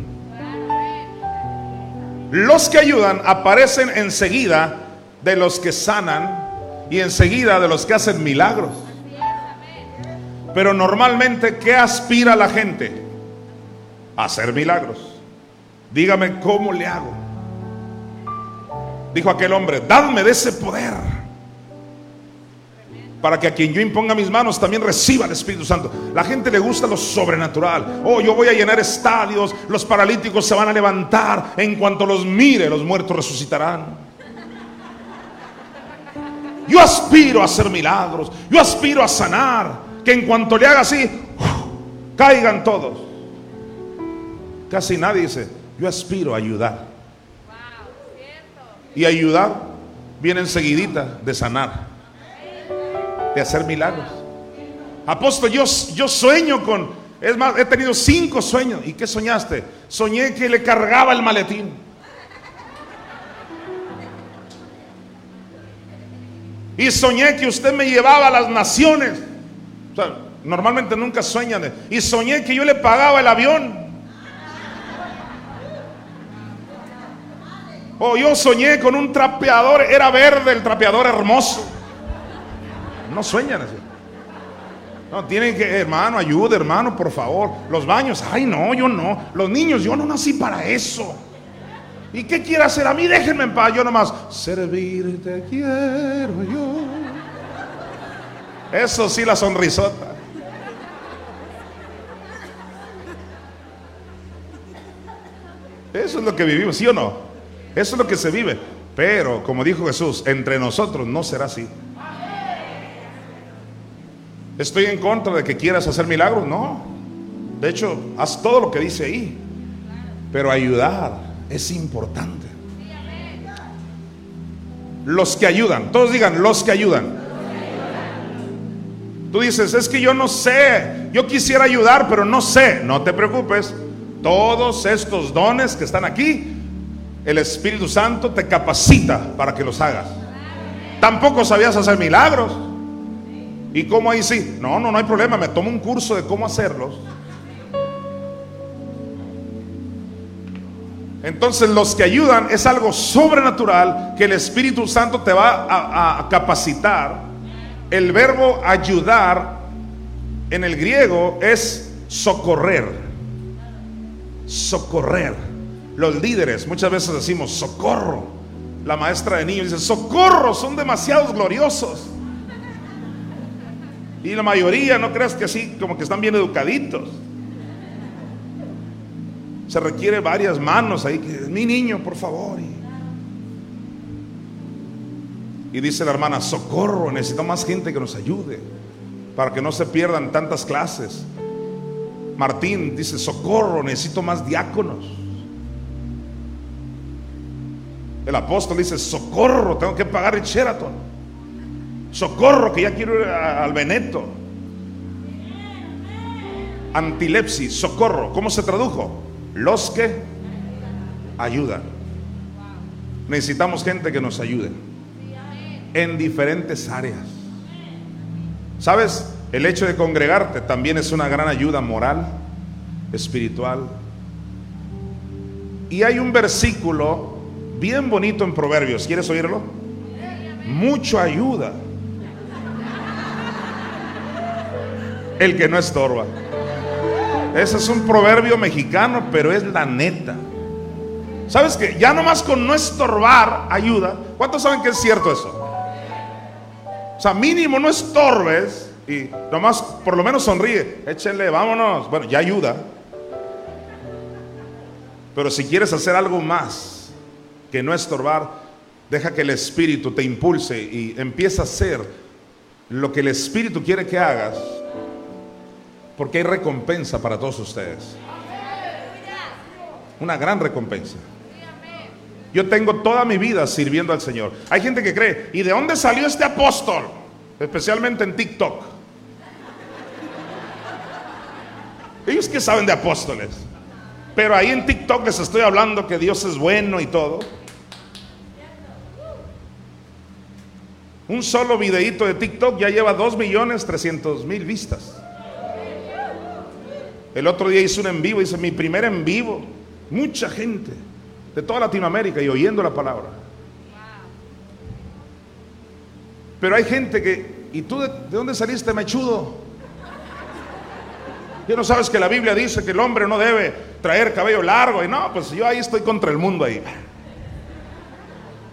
Speaker 1: Los que ayudan aparecen enseguida de los que sanan y enseguida de los que hacen milagros. Pero normalmente, ¿qué aspira la gente? A hacer milagros. Dígame cómo le hago. Dijo aquel hombre, dadme de ese poder. Para que a quien yo imponga mis manos también reciba el Espíritu Santo. La gente le gusta lo sobrenatural. Oh, yo voy a llenar estadios, los paralíticos se van a levantar. En cuanto los mire, los muertos resucitarán. Yo aspiro a hacer milagros. Yo aspiro a sanar que en cuanto le haga así, caigan todos. Casi nadie dice, yo aspiro a ayudar. Y ayudar viene enseguidita de sanar, de hacer milagros. Apóstol, yo, yo sueño con, es más, he tenido cinco sueños. ¿Y qué soñaste? Soñé que le cargaba el maletín. Y soñé que usted me llevaba a las naciones normalmente nunca sueñan. y soñé que yo le pagaba el avión. Oh, yo soñé con un trapeador, era verde el trapeador hermoso. No sueñan así. No, tienen que, hermano, ayude, hermano, por favor. Los baños, ay, no, yo no. Los niños, yo no nací para eso. ¿Y qué quiere hacer a mí? Déjenme en paz. Yo nomás, servirte quiero yo. Eso sí, la sonrisota. Eso es lo que vivimos, ¿sí o no? Eso es lo que se vive. Pero, como dijo Jesús, entre nosotros no será así. Estoy en contra de que quieras hacer milagros, no. De hecho, haz todo lo que dice ahí. Pero ayudar es importante. Los que ayudan, todos digan, los que ayudan. Tú dices, es que yo no sé, yo quisiera ayudar, pero no sé. No te preocupes. Todos estos dones que están aquí, el Espíritu Santo te capacita para que los hagas. Tampoco sabías hacer milagros. ¿Y cómo ahí sí? No, no, no hay problema, me tomo un curso de cómo hacerlos. Entonces los que ayudan es algo sobrenatural que el Espíritu Santo te va a, a capacitar el verbo ayudar en el griego es socorrer. Socorrer. Los líderes muchas veces decimos socorro. La maestra de niños dice socorro, son demasiados gloriosos. Y la mayoría, no creas que así, como que están bien educaditos. Se requiere varias manos ahí. Mi niño, por favor. Y dice la hermana, socorro, necesito más gente que nos ayude para que no se pierdan tantas clases. Martín dice, socorro, necesito más diáconos. El apóstol dice, socorro, tengo que pagar el Sheraton. Socorro, que ya quiero ir al Veneto. Antilepsis, socorro. ¿Cómo se tradujo? Los que ayudan. Necesitamos gente que nos ayude en diferentes áreas. ¿Sabes? El hecho de congregarte también es una gran ayuda moral, espiritual. Y hay un versículo bien bonito en Proverbios. ¿Quieres oírlo? Mucho ayuda. El que no estorba. Ese es un proverbio mexicano, pero es la neta. ¿Sabes que Ya nomás con no estorbar ayuda. ¿Cuántos saben que es cierto eso? O sea, mínimo no estorbes y nomás por lo menos sonríe. Échenle, vámonos. Bueno, ya ayuda. Pero si quieres hacer algo más que no estorbar, deja que el Espíritu te impulse y empieza a hacer lo que el Espíritu quiere que hagas. Porque hay recompensa para todos ustedes. Una gran recompensa. Yo tengo toda mi vida sirviendo al Señor. Hay gente que cree, ¿y de dónde salió este apóstol? Especialmente en TikTok. Ellos que saben de apóstoles. Pero ahí en TikTok les estoy hablando que Dios es bueno y todo. Un solo videíto de TikTok ya lleva 2 millones 300 mil vistas. El otro día hice un en vivo, hice mi primer en vivo. Mucha gente de toda Latinoamérica y oyendo la palabra. Pero hay gente que, ¿y tú de, dónde saliste, mechudo? ¿Qué no sabes que la Biblia dice que el hombre no debe traer cabello largo? Y no, pues yo ahí estoy contra el mundo ahí.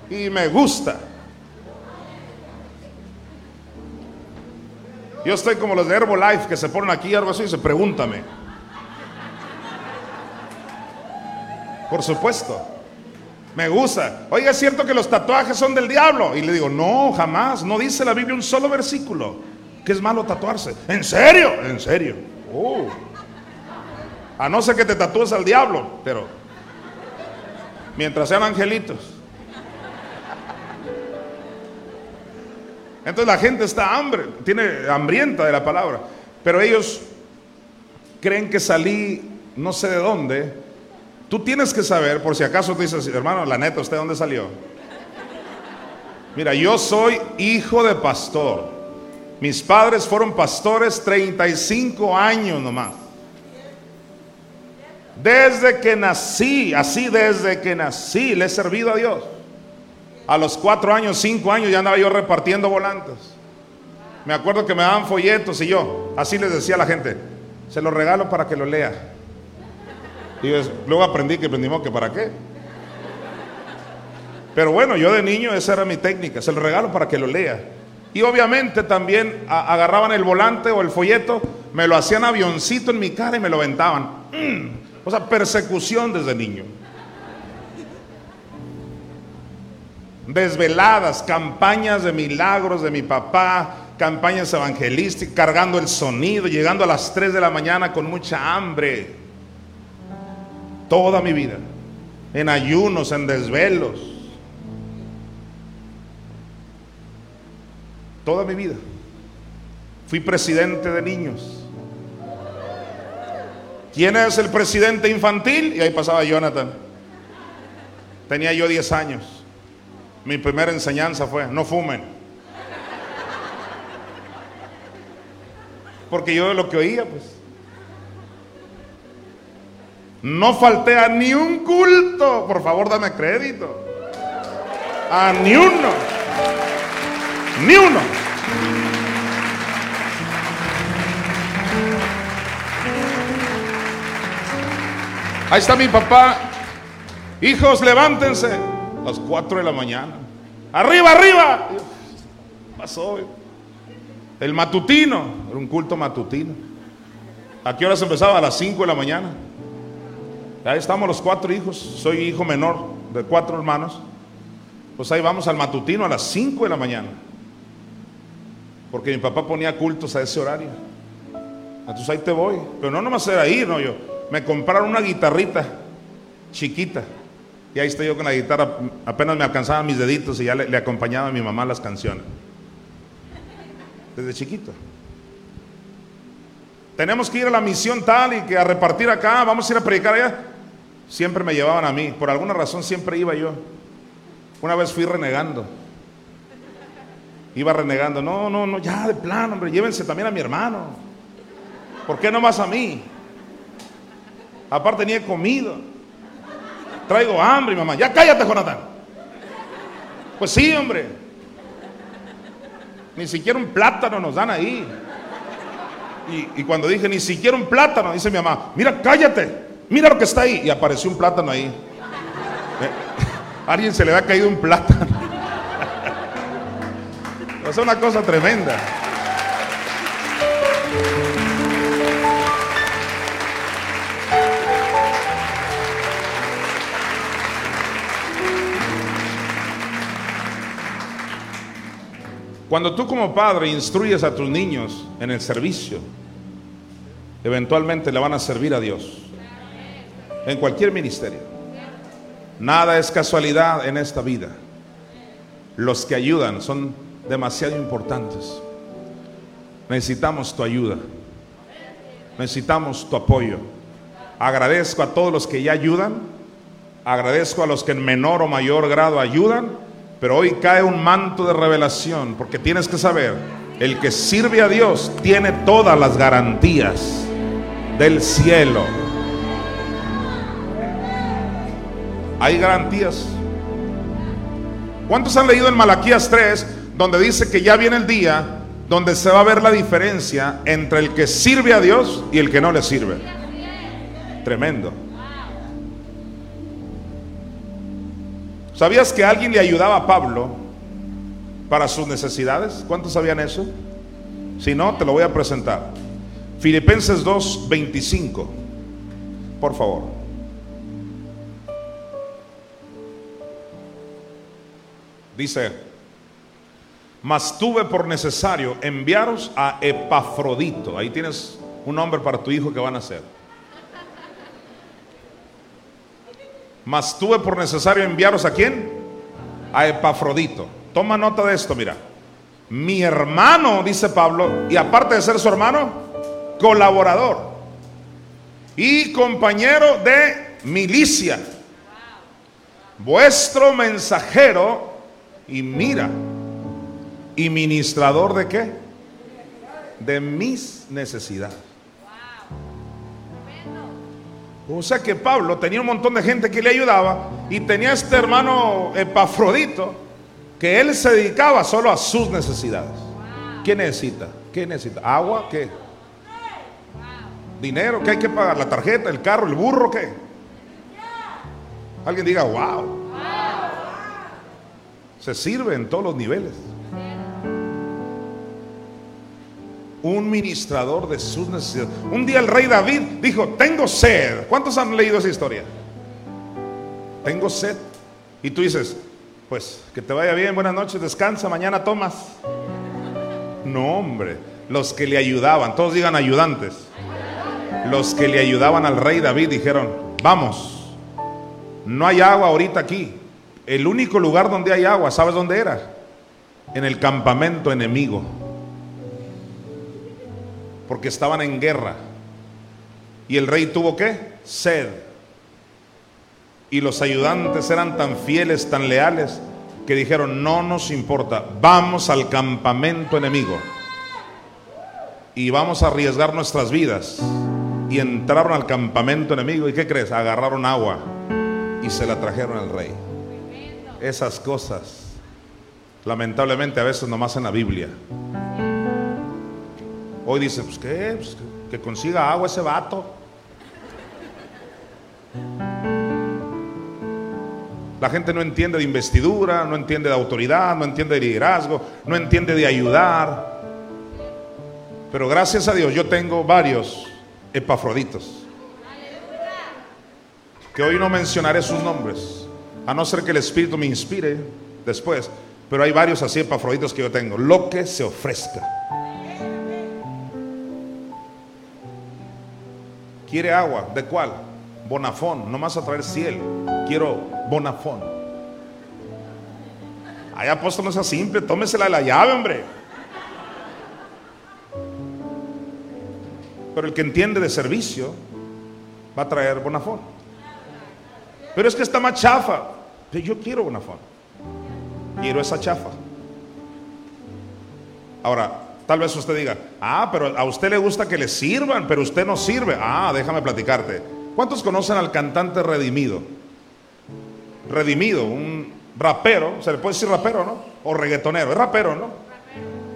Speaker 1: Y me gusta. Yo estoy como los de Herbalife que se ponen aquí algo así y se pregúntame. Por supuesto. Me gusta. Oiga, es cierto que los tatuajes son del diablo. Y le digo, no, jamás. No dice la Biblia un solo versículo que es malo tatuarse. ¿En serio? En serio. Oh. A no ser que te tatúes al diablo, pero mientras sean angelitos. Entonces la gente está hambre, tiene hambrienta de la palabra. Pero ellos creen que salí no sé de dónde. Tú tienes que saber, por si acaso te dices, hermano, la neta, ¿usted dónde salió? Mira, yo soy hijo de pastor. Mis padres fueron pastores 35 años nomás. Desde que nací, así desde que nací, le he servido a Dios. A los cuatro años, cinco años ya andaba yo repartiendo volantes. Me acuerdo que me daban folletos y yo, así les decía a la gente, se los regalo para que lo lea. Y luego aprendí que aprendimos que para qué. Pero bueno, yo de niño esa era mi técnica, se lo regalo para que lo lea. Y obviamente también agarraban el volante o el folleto, me lo hacían avioncito en mi cara y me lo aventaban. Mm. O sea, persecución desde niño. Desveladas, campañas de milagros de mi papá, campañas evangelísticas, cargando el sonido, llegando a las 3 de la mañana con mucha hambre. Toda mi vida. En ayunos, en desvelos. toda mi vida. Fui presidente de niños. ¿Quién es el presidente infantil? Y ahí pasaba Jonathan. Tenía yo 10 años. Mi primera enseñanza fue, no fumen. Porque yo de lo que oía, pues. No falté a ni un culto. Por favor, dame crédito. A ni uno. Ni uno. Ahí está mi papá. Hijos, levántense. Las 4 de la mañana. Arriba, arriba. Pasó. El matutino. Era un culto matutino. ¿A qué horas empezaba? A las 5 de la mañana. Ahí estamos los cuatro hijos. Soy hijo menor de cuatro hermanos. Pues ahí vamos al matutino a las 5 de la mañana porque mi papá ponía cultos a ese horario. Entonces ahí te voy. Pero no nomás era ir, no yo. Me compraron una guitarrita chiquita. Y ahí estoy yo con la guitarra. Apenas me alcanzaban mis deditos y ya le, acompañaba a mi mamá las canciones. Desde chiquito. Tenemos que ir a la misión tal y que a repartir acá, vamos a ir a predicar allá. Siempre me llevaban a mí. Por alguna razón siempre iba yo. Una vez fui renegando. Iba renegando, no, no, no, ya de plano, hombre, llévense también a mi hermano. ¿Por qué no más a mí? Aparte ni he comido. Traigo hambre, mamá. Ya cállate, Jonathan. Pues sí, hombre. Ni siquiera un plátano nos dan ahí. Y, cuando dije, ni siquiera un plátano, dice mi mamá, mira, cállate, mira lo que está ahí. Y apareció un plátano ahí. Eh, alguien se le ha caído un plátano. Es una cosa tremenda. Cuando tú como padre instruyes a tus niños en el servicio, eventualmente le van a servir a Dios. En cualquier ministerio. Nada es casualidad en esta vida. Los que ayudan son demasiado importantes. Necesitamos tu ayuda. Necesitamos tu apoyo. Agradezco a todos los que ya ayudan. Agradezco a los que en menor o mayor grado ayudan. Pero hoy cae un manto de revelación porque tienes que saber, el que sirve a Dios tiene todas las garantías del cielo. Hay garantías. ¿Cuántos han leído en Malaquías 3 donde dice que ya viene el día donde se va a ver la diferencia entre el que sirve a Dios y el que no le sirve? Tremendo. ¿Sabías que alguien le ayudaba a Pablo para sus necesidades? ¿Cuántos sabían eso? Si no, te lo voy a presentar. Filipenses 2, 25. Por favor. Dice, mas tuve por necesario enviaros a Epafrodito. Ahí tienes un nombre para tu hijo que van a hacer. Mas tuve por necesario enviaros a quién? A Epafrodito. Toma nota de esto, mira. Mi hermano, dice Pablo, y aparte de ser su hermano, colaborador y compañero de milicia. Vuestro mensajero y mira, y ministrador de qué? De mis necesidades. O sea que Pablo tenía un montón de gente que le ayudaba y tenía este hermano Epafrodito que él se dedicaba solo a sus necesidades. ¿Qué necesita? ¿Qué necesita? ¿Agua? ¿Qué? ¿Dinero? ¿Qué hay que pagar? ¿La tarjeta? ¿El carro? ¿El burro? ¿Qué? Alguien diga, wow. Se sirve en todos los niveles. Un ministrador de sus necesidades. Un día el rey David dijo, tengo sed. ¿Cuántos han leído esa historia? Tengo sed. Y tú dices, pues que te vaya bien, buenas noches, descansa, mañana tomas. No, hombre, los que le ayudaban, todos digan ayudantes. Los que le ayudaban al rey David dijeron, vamos, no hay agua ahorita aquí. El único lugar donde hay agua, ¿sabes dónde era? En el campamento enemigo porque estaban en guerra. Y el rey tuvo que sed. Y los ayudantes eran tan fieles, tan leales, que dijeron, no nos importa, vamos al campamento enemigo. Y vamos a arriesgar nuestras vidas. Y entraron al campamento enemigo. ¿Y qué crees? Agarraron agua y se la trajeron al rey. Esas cosas, lamentablemente a veces nomás en la Biblia. Hoy dice, pues qué, pues, que consiga agua ese vato. La gente no entiende de investidura, no entiende de autoridad, no entiende de liderazgo, no entiende de ayudar. Pero gracias a Dios yo tengo varios epafroditos. Que hoy no mencionaré sus nombres, a no ser que el Espíritu me inspire después. Pero hay varios así epafroditos que yo tengo. Lo que se ofrezca. ¿Quiere agua? ¿De cuál? Bonafón, no más a traer cielo. Quiero bonafón. Ay, apóstol, no sea simple, tómesela de la llave, hombre. Pero el que entiende de servicio va a traer bonafón. Pero es que está más chafa. Yo quiero bonafón. Quiero esa chafa. Ahora, Tal vez usted diga, ah, pero a usted le gusta que le sirvan, pero usted no sirve. Ah, déjame platicarte. ¿Cuántos conocen al cantante Redimido? Redimido, un rapero, se le puede decir rapero, ¿no? O reggaetonero, es rapero, ¿no?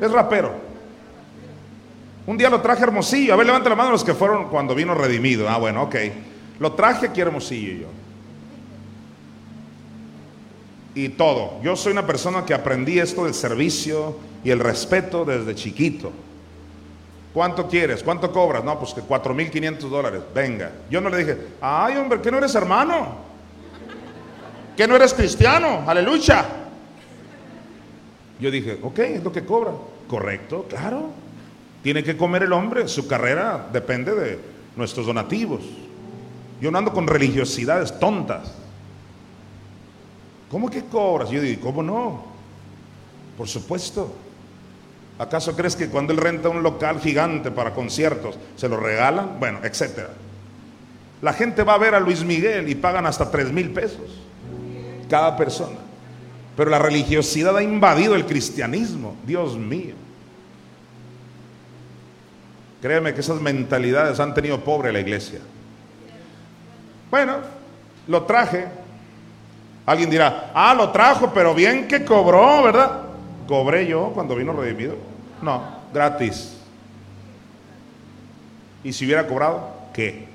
Speaker 1: Es rapero. Un día lo traje Hermosillo. A ver, levante la mano los que fueron cuando vino Redimido. Ah, bueno, ok. Lo traje aquí Hermosillo yo. Y todo. Yo soy una persona que aprendí esto del servicio, y el respeto desde chiquito. ¿Cuánto quieres? ¿Cuánto cobras? No, pues que 4.500 dólares. Venga. Yo no le dije, ay hombre, ¿que no eres hermano? ¿Que no eres cristiano? Aleluya. Yo dije, ok, es lo que cobra. Correcto, claro. Tiene que comer el hombre. Su carrera depende de nuestros donativos. Yo no ando con religiosidades tontas. ¿Cómo que cobras? Yo digo, ¿cómo no? Por supuesto. ¿Acaso crees que cuando él renta un local gigante para conciertos, se lo regalan? Bueno, etcétera. La gente va a ver a Luis Miguel y pagan hasta 3 mil pesos cada persona. Pero la religiosidad ha invadido el cristianismo. Dios mío. Créeme que esas mentalidades han tenido pobre la iglesia. Bueno, lo traje. Alguien dirá, ah, lo trajo, pero bien que cobró, ¿verdad? ¿Cobré yo cuando vino redimido? No, gratis. ¿Y si hubiera cobrado? ¿Qué?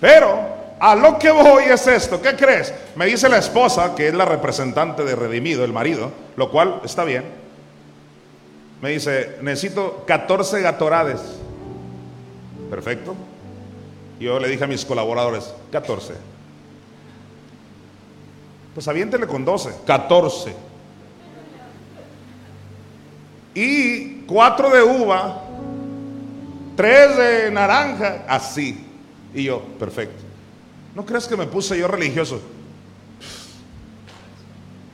Speaker 1: Pero a lo que voy es esto. ¿Qué crees? Me dice la esposa, que es la representante de Redimido, el marido, lo cual está bien. Me dice, necesito 14 gatorades. Perfecto. Yo le dije a mis colaboradores, 14. Pues aviéntele con 12, 14. Y cuatro de uva, tres de naranja, así. Y yo, perfecto. ¿No crees que me puse yo religioso?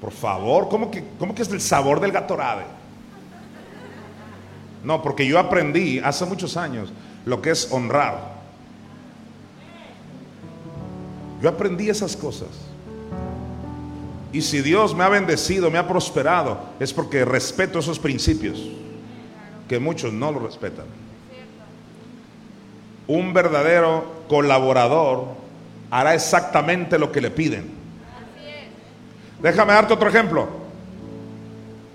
Speaker 1: Por favor, ¿cómo que, cómo es el sabor del gatorade? No, porque yo aprendí hace muchos años lo que es honrar. Yo aprendí esas cosas. Y si Dios me ha bendecido, me ha prosperado, es porque respeto esos principios, que muchos no lo respetan. Un verdadero colaborador hará exactamente lo que le piden. Déjame darte otro ejemplo.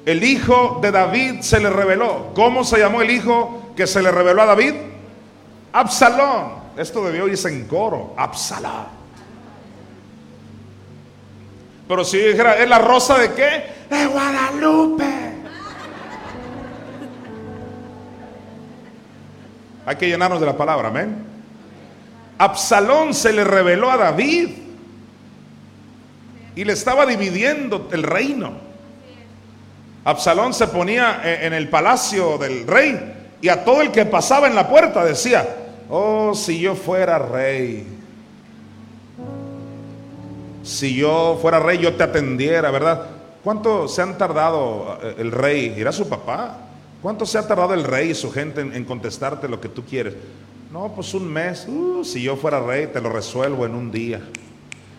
Speaker 1: El hijo de David se le reveló. ¿Cómo se llamó el hijo que se le reveló a David? Absalón. Esto debió irse en coro. Absalón. Pero si dijera, ¿es la rosa de qué? De Guadalupe. Hay que llenarnos de la palabra, amén. Absalón se le reveló a David y le estaba dividiendo el reino. Absalón se ponía en el palacio del rey y a todo el que pasaba en la puerta decía, oh, si yo fuera rey si yo fuera rey, yo te atendiera, ¿verdad? ¿Cuánto se han tardado eh, el rey? Era su papá. ¿Cuánto se ha tardado el rey y su gente en, contestarte lo que tú quieres? No, pues un mes. Uh, si yo fuera rey, te lo resuelvo en un día.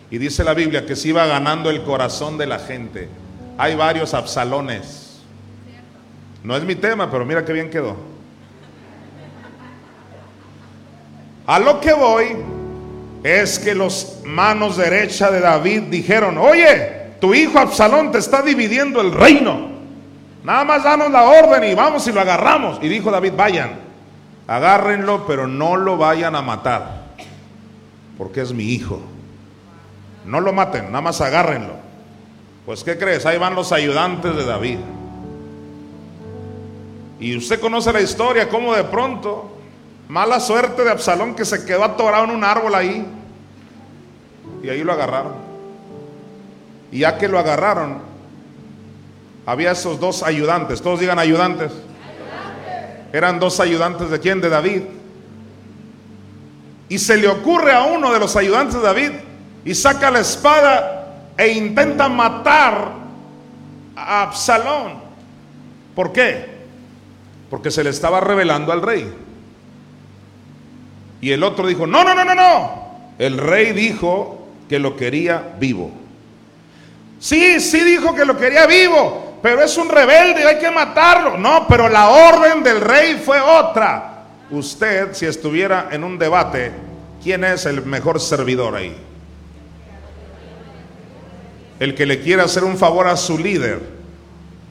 Speaker 1: Y dice la Biblia que se iba ganando el corazón de la gente. Hay varios absalones. No es mi tema, pero mira qué bien quedó. A lo que voy es que los manos derecha de David dijeron, oye, tu hijo Absalón te está dividiendo el reino. Nada más danos la orden y vamos y lo agarramos. Y dijo David, vayan, agárrenlo, pero no lo vayan a matar, porque es mi hijo. No lo maten, nada más agárrenlo. Pues ¿qué crees? Ahí van los ayudantes de David. Y usted conoce la historia, cómo de pronto, mala suerte de Absalón que se quedó atorado en un árbol ahí. Y ahí lo agarraron. Y ya que lo agarraron, había esos dos ayudantes. Todos digan ayudantes. Eran dos ayudantes de quién? De David. Y se le ocurre a uno de los ayudantes de David y saca la espada e intenta matar a Absalón. ¿Por qué? Porque se le estaba revelando al rey. Y el otro dijo, no, no, no, no, no. El rey dijo que lo quería vivo. Sí, sí dijo que lo quería vivo, pero es un rebelde, hay que matarlo. No, pero la orden del rey fue otra. Usted, si estuviera en un debate, ¿quién es el mejor servidor ahí? El que le quiere hacer un favor a su líder,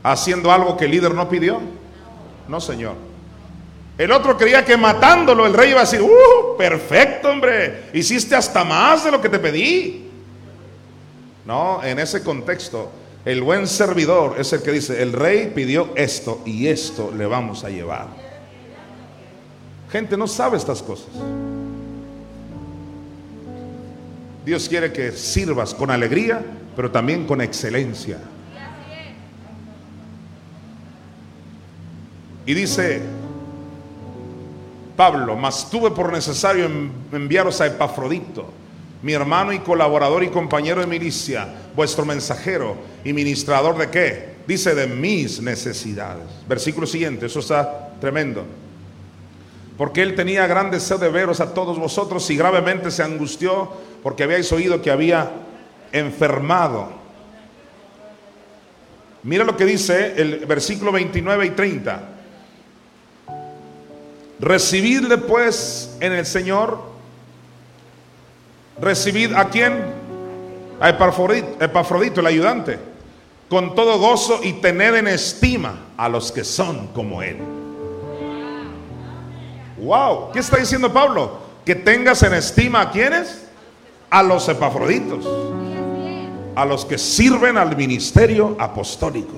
Speaker 1: haciendo algo que el líder no pidió. No, señor. El otro creía que matándolo el rey iba a decir, ¡uh! Perfecto, hombre. Hiciste hasta más de lo que te pedí. No, en ese contexto, el buen servidor es el que dice, el rey pidió esto y esto le vamos a llevar. Gente no sabe estas cosas. Dios quiere que sirvas con alegría, pero también con excelencia. Y dice, Pablo, mas tuve por necesario enviaros a Epafrodito, mi hermano y colaborador y compañero de milicia, vuestro mensajero y ministrador de qué? Dice de mis necesidades. Versículo siguiente, eso está tremendo. Porque él tenía gran deseo de veros a todos vosotros y gravemente se angustió porque habíais oído que había enfermado. Mira lo que dice el versículo 29 y 30. Recibidle pues en el Señor. Recibid a quién? A Epafrodito, el ayudante. Con todo gozo y tened en estima a los que son como Él. Wow, ¿qué está diciendo Pablo? Que tengas en estima a quienes? A los epafroditos, a los que sirven al ministerio apostólico.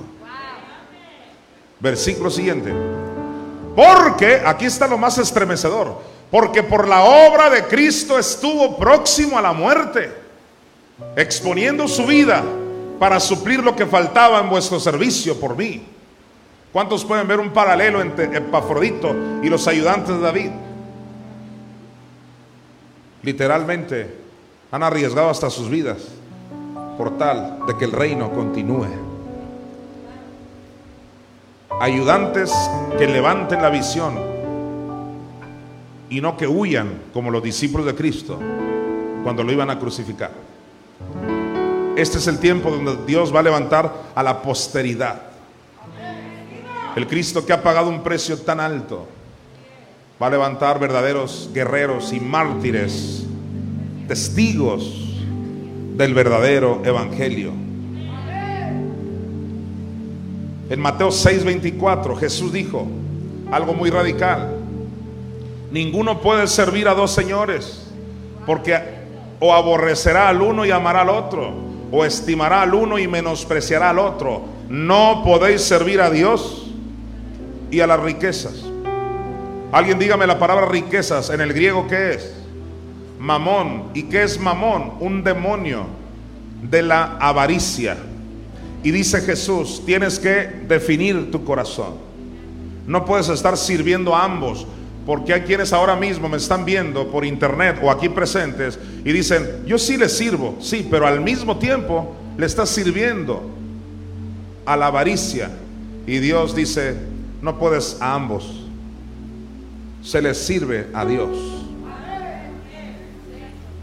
Speaker 1: Versículo siguiente. Porque, aquí está lo más estremecedor, porque por la obra de Cristo estuvo próximo a la muerte, exponiendo su vida para suplir lo que faltaba en vuestro servicio por mí. ¿Cuántos pueden ver un paralelo entre Epafrodito y los ayudantes de David? Literalmente han arriesgado hasta sus vidas por tal de que el reino continúe. Ayudantes que levanten la visión y no que huyan como los discípulos de Cristo cuando lo iban a crucificar. Este es el tiempo donde Dios va a levantar a la posteridad. El Cristo que ha pagado un precio tan alto va a levantar verdaderos guerreros y mártires, testigos del verdadero evangelio. En Mateo 6:24 Jesús dijo algo muy radical. Ninguno puede servir a dos señores, porque o aborrecerá al uno y amará al otro, o estimará al uno y menospreciará al otro. No podéis servir a Dios y a las riquezas. Alguien dígame la palabra riquezas en el griego qué es? Mamón. ¿Y qué es mamón? Un demonio de la avaricia. Y dice Jesús, tienes que definir tu corazón. No puedes estar sirviendo a ambos, porque hay quienes ahora mismo me están viendo por internet o aquí presentes y dicen, yo sí le sirvo, sí, pero al mismo tiempo le estás sirviendo a la avaricia. Y Dios dice, no puedes a ambos. Se les sirve a Dios.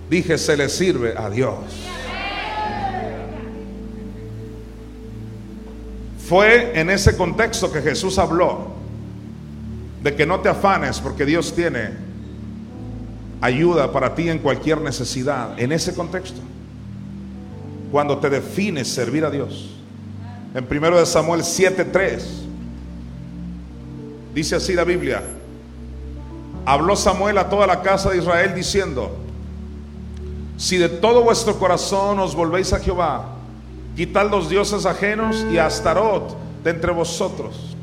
Speaker 1: Dije, se les sirve a Dios. Fue en ese contexto que Jesús habló de que no te afanes porque Dios tiene ayuda para ti en cualquier necesidad. En ese contexto, cuando te defines servir a Dios. En 1 Samuel 7:3 Dice así la Biblia. Habló Samuel a toda la casa de Israel diciendo, si de todo vuestro corazón os volvéis a Jehová, quitad los dioses ajenos y a Astarot de entre vosotros.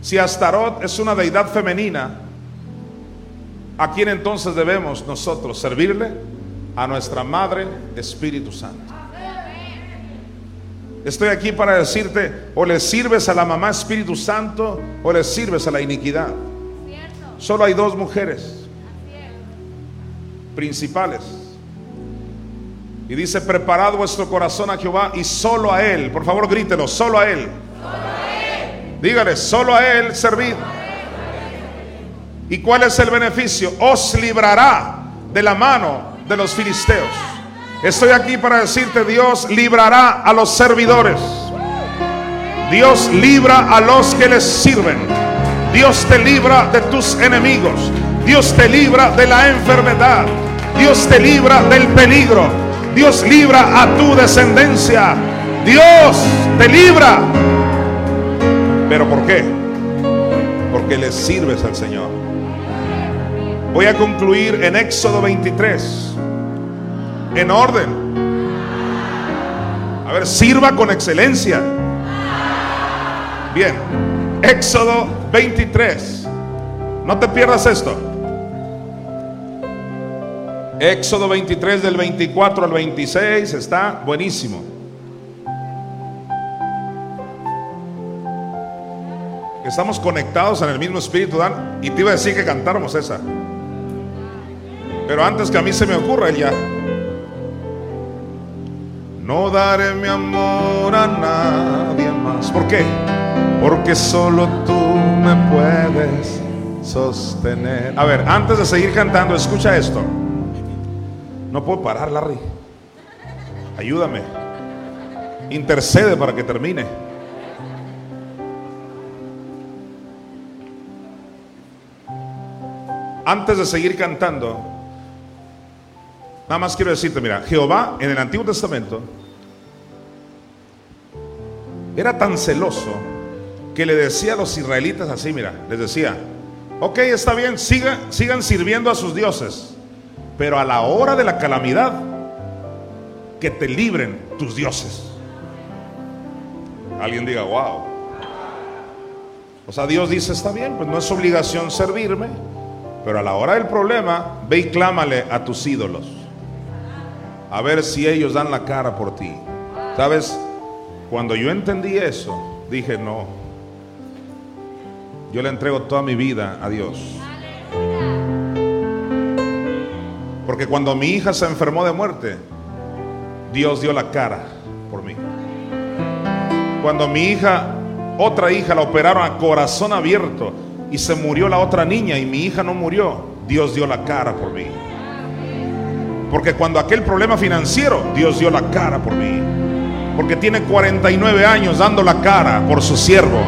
Speaker 1: Si Astarot es una deidad femenina, ¿a quién entonces debemos nosotros servirle? A nuestra Madre Espíritu Santo. Estoy aquí para decirte, o le sirves a la mamá Espíritu Santo o le sirves a la iniquidad. Solo hay dos mujeres principales. Y dice, preparad vuestro corazón a Jehová y solo a Él. Por favor, grítelo, solo a Él. Dígale, solo a Él servid. ¿Y cuál es el beneficio? Os librará de la mano de los filisteos. Estoy aquí para decirte, Dios librará a los servidores. Dios libra a los que les sirven. Dios te libra de tus enemigos. Dios te libra de la enfermedad. Dios te libra del peligro. Dios libra a tu descendencia. Dios te libra. ¿Pero por qué? Porque le sirves al Señor. Voy a concluir en Éxodo 23 en orden. A ver, sirva con excelencia. Bien, Éxodo 23. No te pierdas esto. Éxodo 23 del 24 al 26 está buenísimo. Estamos conectados en el mismo espíritu, Dan. Y te iba a decir que cantáramos esa. Pero antes que a mí se me ocurra, él ya. No daré mi amor a nadie más. ¿Por qué? Porque solo tú me puedes sostener. A ver, antes de seguir cantando, escucha esto. No puedo parar, Larry. Ayúdame. Intercede para que termine. Antes de seguir cantando, nada más quiero decirte, mira, Jehová en el Antiguo Testamento era tan celoso que le decía a los israelitas así, mira, les decía, ok, está bien, sigan sirviendo a sus dioses pero a la hora de la calamidad, que te libren tus dioses. Alguien diga, wow. O sea, Dios dice, está bien, pues no es obligación servirme, pero a la hora del problema, ve y clámale a tus ídolos. A ver si ellos dan la cara por ti. ¿Sabes? Cuando yo entendí eso, dije, no, yo le entrego toda mi vida a Dios. Porque cuando mi hija se enfermó de muerte, Dios dio la cara por mí. Cuando mi hija, otra hija, la operaron a corazón abierto y se murió la otra niña y mi hija no murió, Dios dio la cara por mí. Porque cuando aquel problema financiero, Dios dio la cara por mí. Porque tiene 49 años dando la cara por su siervo.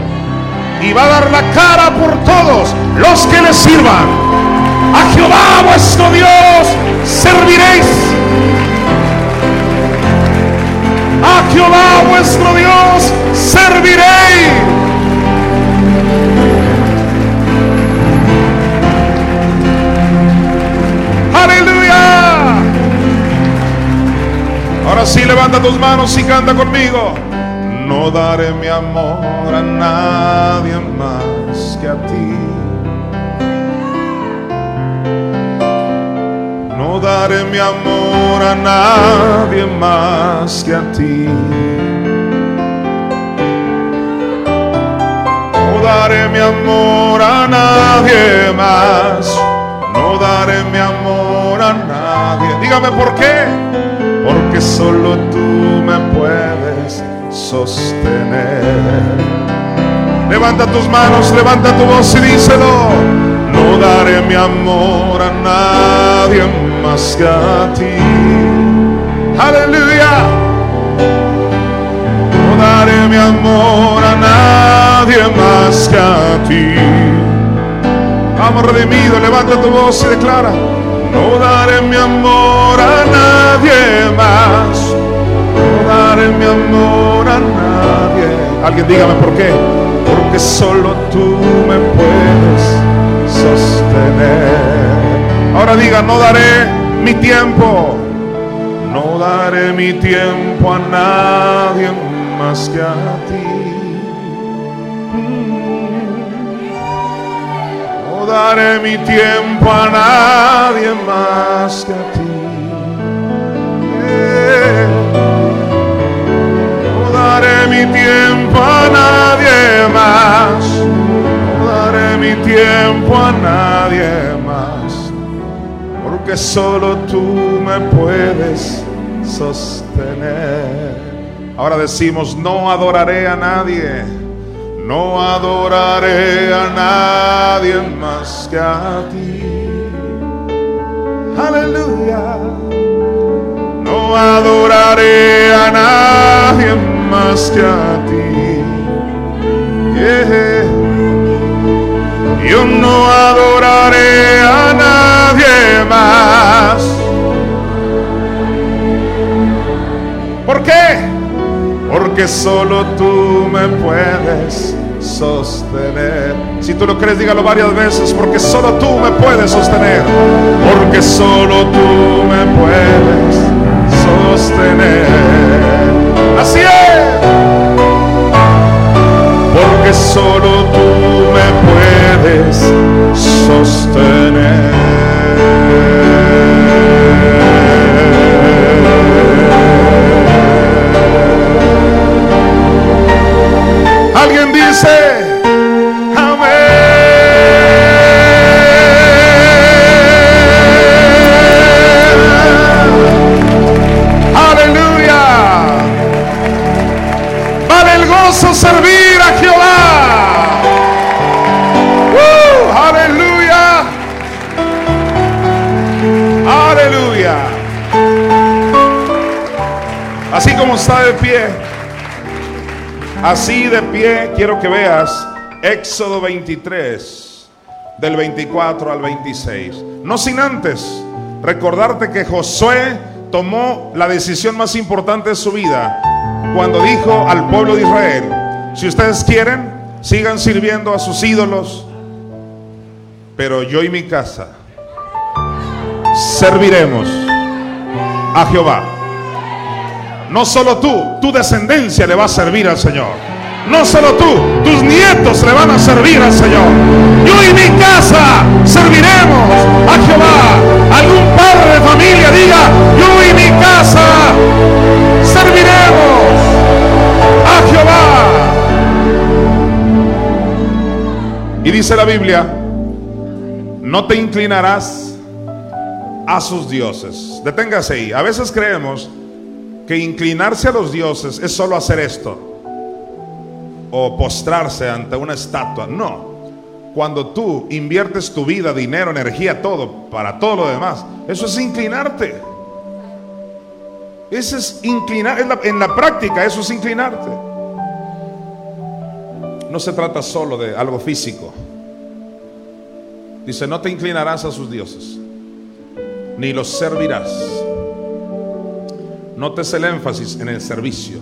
Speaker 1: Y va a dar la cara por todos los que le sirvan. Jehová vuestro Dios serviréis. A Jehová vuestro Dios serviréis. Aleluya. Ahora sí levanta tus manos y canta conmigo. No daré mi amor a nadie más que a ti. No daré mi amor a nadie más que a ti. No daré mi amor a nadie más. No daré mi amor a nadie. Dígame por qué. Porque solo tú me puedes sostener. Levanta tus manos, levanta tu voz y díselo. No daré mi amor a nadie más que a ti. Aleluya. No daré mi amor a nadie más que a ti. Vamos redimido, levanta tu voz y declara. No daré mi amor a nadie más. No daré mi amor a nadie. Alguien dígame por qué. Porque solo tú me puedes sostener. Ahora diga, no daré mi tiempo. No daré mi tiempo a nadie más que a ti. No daré mi tiempo a nadie más que a ti. No daré mi tiempo a nadie más. No daré mi tiempo a nadie más. Porque solo tú me puedes sostener. Ahora decimos, no adoraré a nadie. No adoraré a nadie más que a ti. Aleluya. No adoraré a nadie más que a ti. Yeah. Yo no adoraré a nadie más. Porque solo tú me puedes sostener. Si tú lo crees, dígalo varias veces. Porque solo tú me puedes sostener. Porque solo tú me puedes sostener. Así es. Porque solo tú me puedes sostener. Así de pie quiero que veas Éxodo 23, del 24 al 26. No sin antes recordarte que Josué tomó la decisión más importante de su vida cuando dijo al pueblo de Israel, si ustedes quieren, sigan sirviendo a sus ídolos, pero yo y mi casa serviremos a Jehová. No solo tú, tu descendencia le va a servir al Señor. No solo tú, tus nietos le van a servir al Señor. Yo y mi casa serviremos a Jehová. Algún padre de familia diga, yo y mi casa serviremos a Jehová. Y dice la Biblia, no te inclinarás a sus dioses. Deténgase ahí. A veces creemos que inclinarse a los dioses es solo hacer esto o postrarse ante una estatua. No. Cuando tú inviertes tu vida, dinero, energía, todo para todo lo demás, eso es inclinarte. Eso es inclinar, en la práctica eso es inclinarte. No se trata solo de algo físico. Dice, no te inclinarás a sus dioses, ni los servirás. Notes el énfasis en el servicio,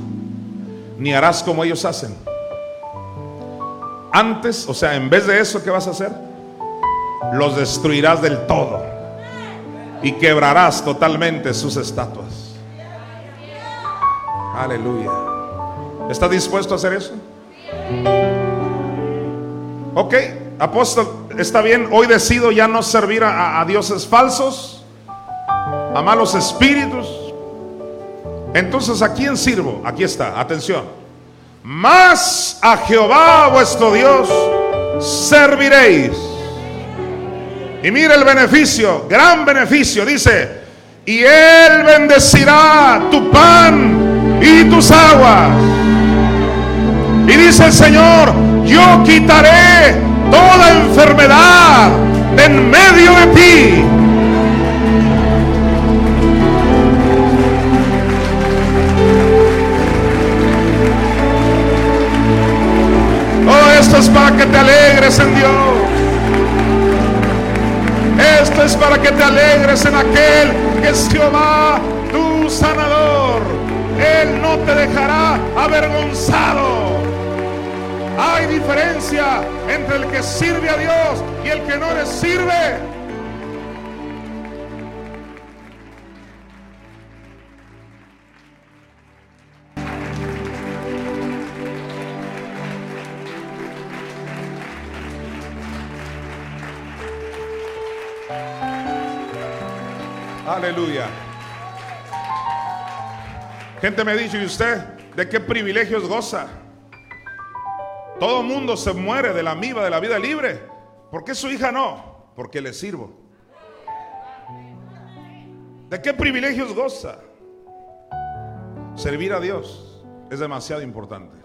Speaker 1: ni harás como ellos hacen. Antes, o sea, en vez de eso, ¿qué vas a hacer? Los destruirás del todo y quebrarás totalmente sus estatuas. Aleluya. ¿Estás dispuesto a hacer eso? Ok, apóstol, está bien, hoy decido ya no servir a dioses falsos, a malos espíritus. Entonces, ¿a quién sirvo? Aquí está, atención más a Jehová vuestro Dios serviréis. Y mire el beneficio, gran beneficio, dice, y Él bendecirá tu pan y tus aguas. Y dice el Señor, yo quitaré toda enfermedad en medio de ti Esto es para que te alegres en Dios. Esto es para que te alegres en aquel que es Jehová, tu sanador. Él no te dejará avergonzado. Hay diferencia entre el que sirve a Dios y el que no le sirve. Aleluya. Gente me ha dicho, ¿y usted de qué privilegios goza? Todo mundo se muere de la miva de la vida libre. ¿Por qué su hija no? Porque le sirvo. ¿De qué privilegios goza? Servir a Dios es demasiado importante.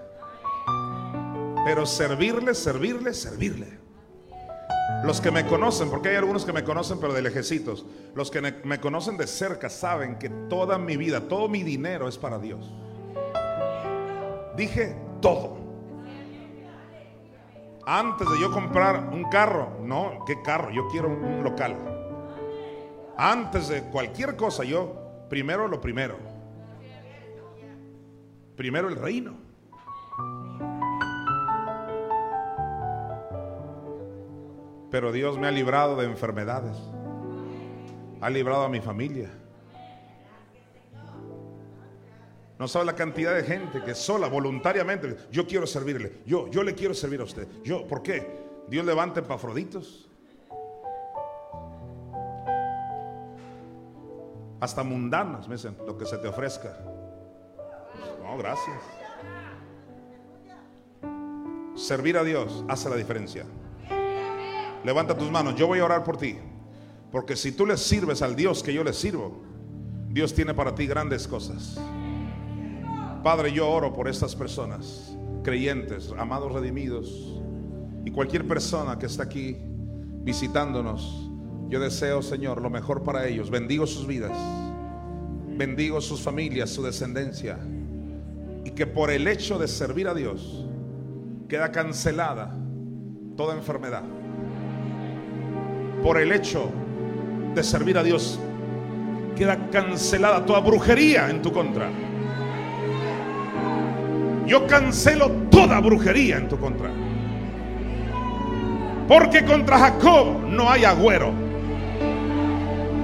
Speaker 1: Pero servirle, servirle, servirle. Los que me conocen, porque hay algunos que me conocen pero de lejecitos, los que me conocen de cerca saben que toda mi vida, todo mi dinero es para Dios. Dije todo. Antes de yo comprar un carro, no, ¿qué carro? Yo quiero un local. Antes de cualquier cosa, yo primero lo primero. Primero el reino. Pero Dios me ha librado de enfermedades. Ha librado a mi familia. No sabe la cantidad de gente que sola, voluntariamente, yo quiero servirle. Yo, yo le quiero servir a usted. Yo, ¿por qué? Dios levanta pafroditos. Hasta mundanas, me dicen, lo que se te ofrezca. No, gracias. Servir a Dios hace la diferencia. Levanta tus manos, yo voy a orar por ti. Porque si tú le sirves al Dios que yo le sirvo, Dios tiene para ti grandes cosas. Padre, yo oro por estas personas, creyentes, amados redimidos, y cualquier persona que está aquí visitándonos. Yo deseo, Señor, lo mejor para ellos. Bendigo sus vidas, bendigo sus familias, su descendencia, y que por el hecho de servir a Dios queda cancelada toda enfermedad por el hecho de servir a Dios, queda cancelada toda brujería en tu contra. Yo cancelo toda brujería en tu contra. Porque contra Jacob no hay agüero.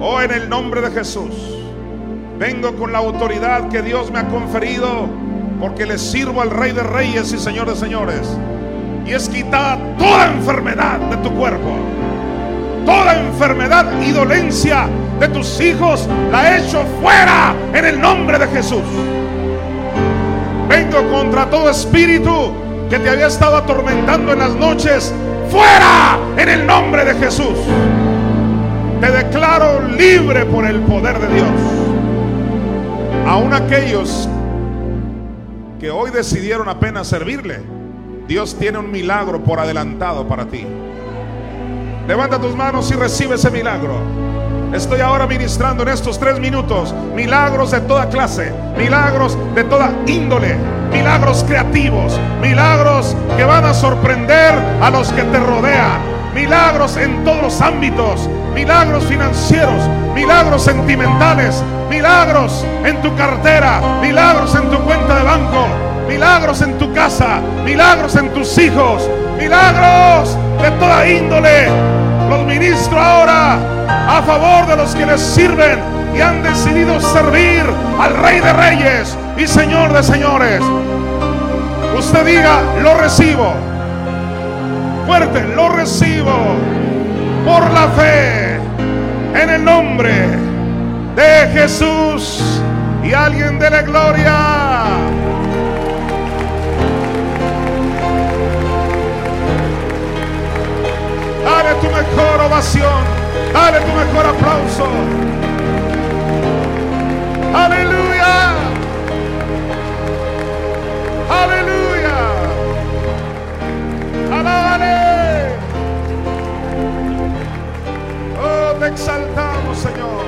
Speaker 1: Oh, en el nombre de Jesús, vengo con la autoridad que Dios me ha conferido, porque le sirvo al Rey de Reyes y Señor de Señores. Y es quitada toda enfermedad de tu cuerpo. Toda enfermedad y dolencia de tus hijos la he hecho fuera en el nombre de Jesús. Vengo contra todo espíritu que te había estado atormentando en las noches. Fuera en el nombre de Jesús. Te declaro libre por el poder de Dios. Aún aquellos que hoy decidieron apenas servirle, Dios tiene un milagro por adelantado para ti. Levanta tus manos y recibe ese milagro. Estoy ahora ministrando en estos tres minutos milagros de toda clase, milagros de toda índole, milagros creativos, milagros que van a sorprender a los que te rodean, milagros en todos los ámbitos, milagros financieros, milagros sentimentales, milagros en tu cartera, milagros en tu cuenta de banco, milagros en tu casa, milagros en tus hijos, milagros de toda índole. Los ministro ahora a favor de los que les sirven y han decidido servir al Rey de Reyes y Señor de Señores. Usted diga, lo recibo. Fuerte, lo recibo por la fe en el nombre de Jesús y alguien de la gloria. Dale tu mejor ovación. Dale tu mejor aplauso. Aleluya. Aleluya. Alábale. Oh, te exaltamos, Señor.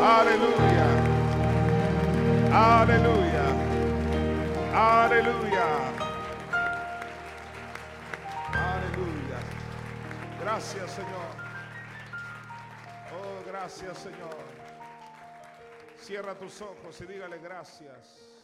Speaker 1: Aleluya. Aleluya. Aleluya. Gracias, Señor. Oh, gracias, Señor. Cierra tus ojos y dígale gracias.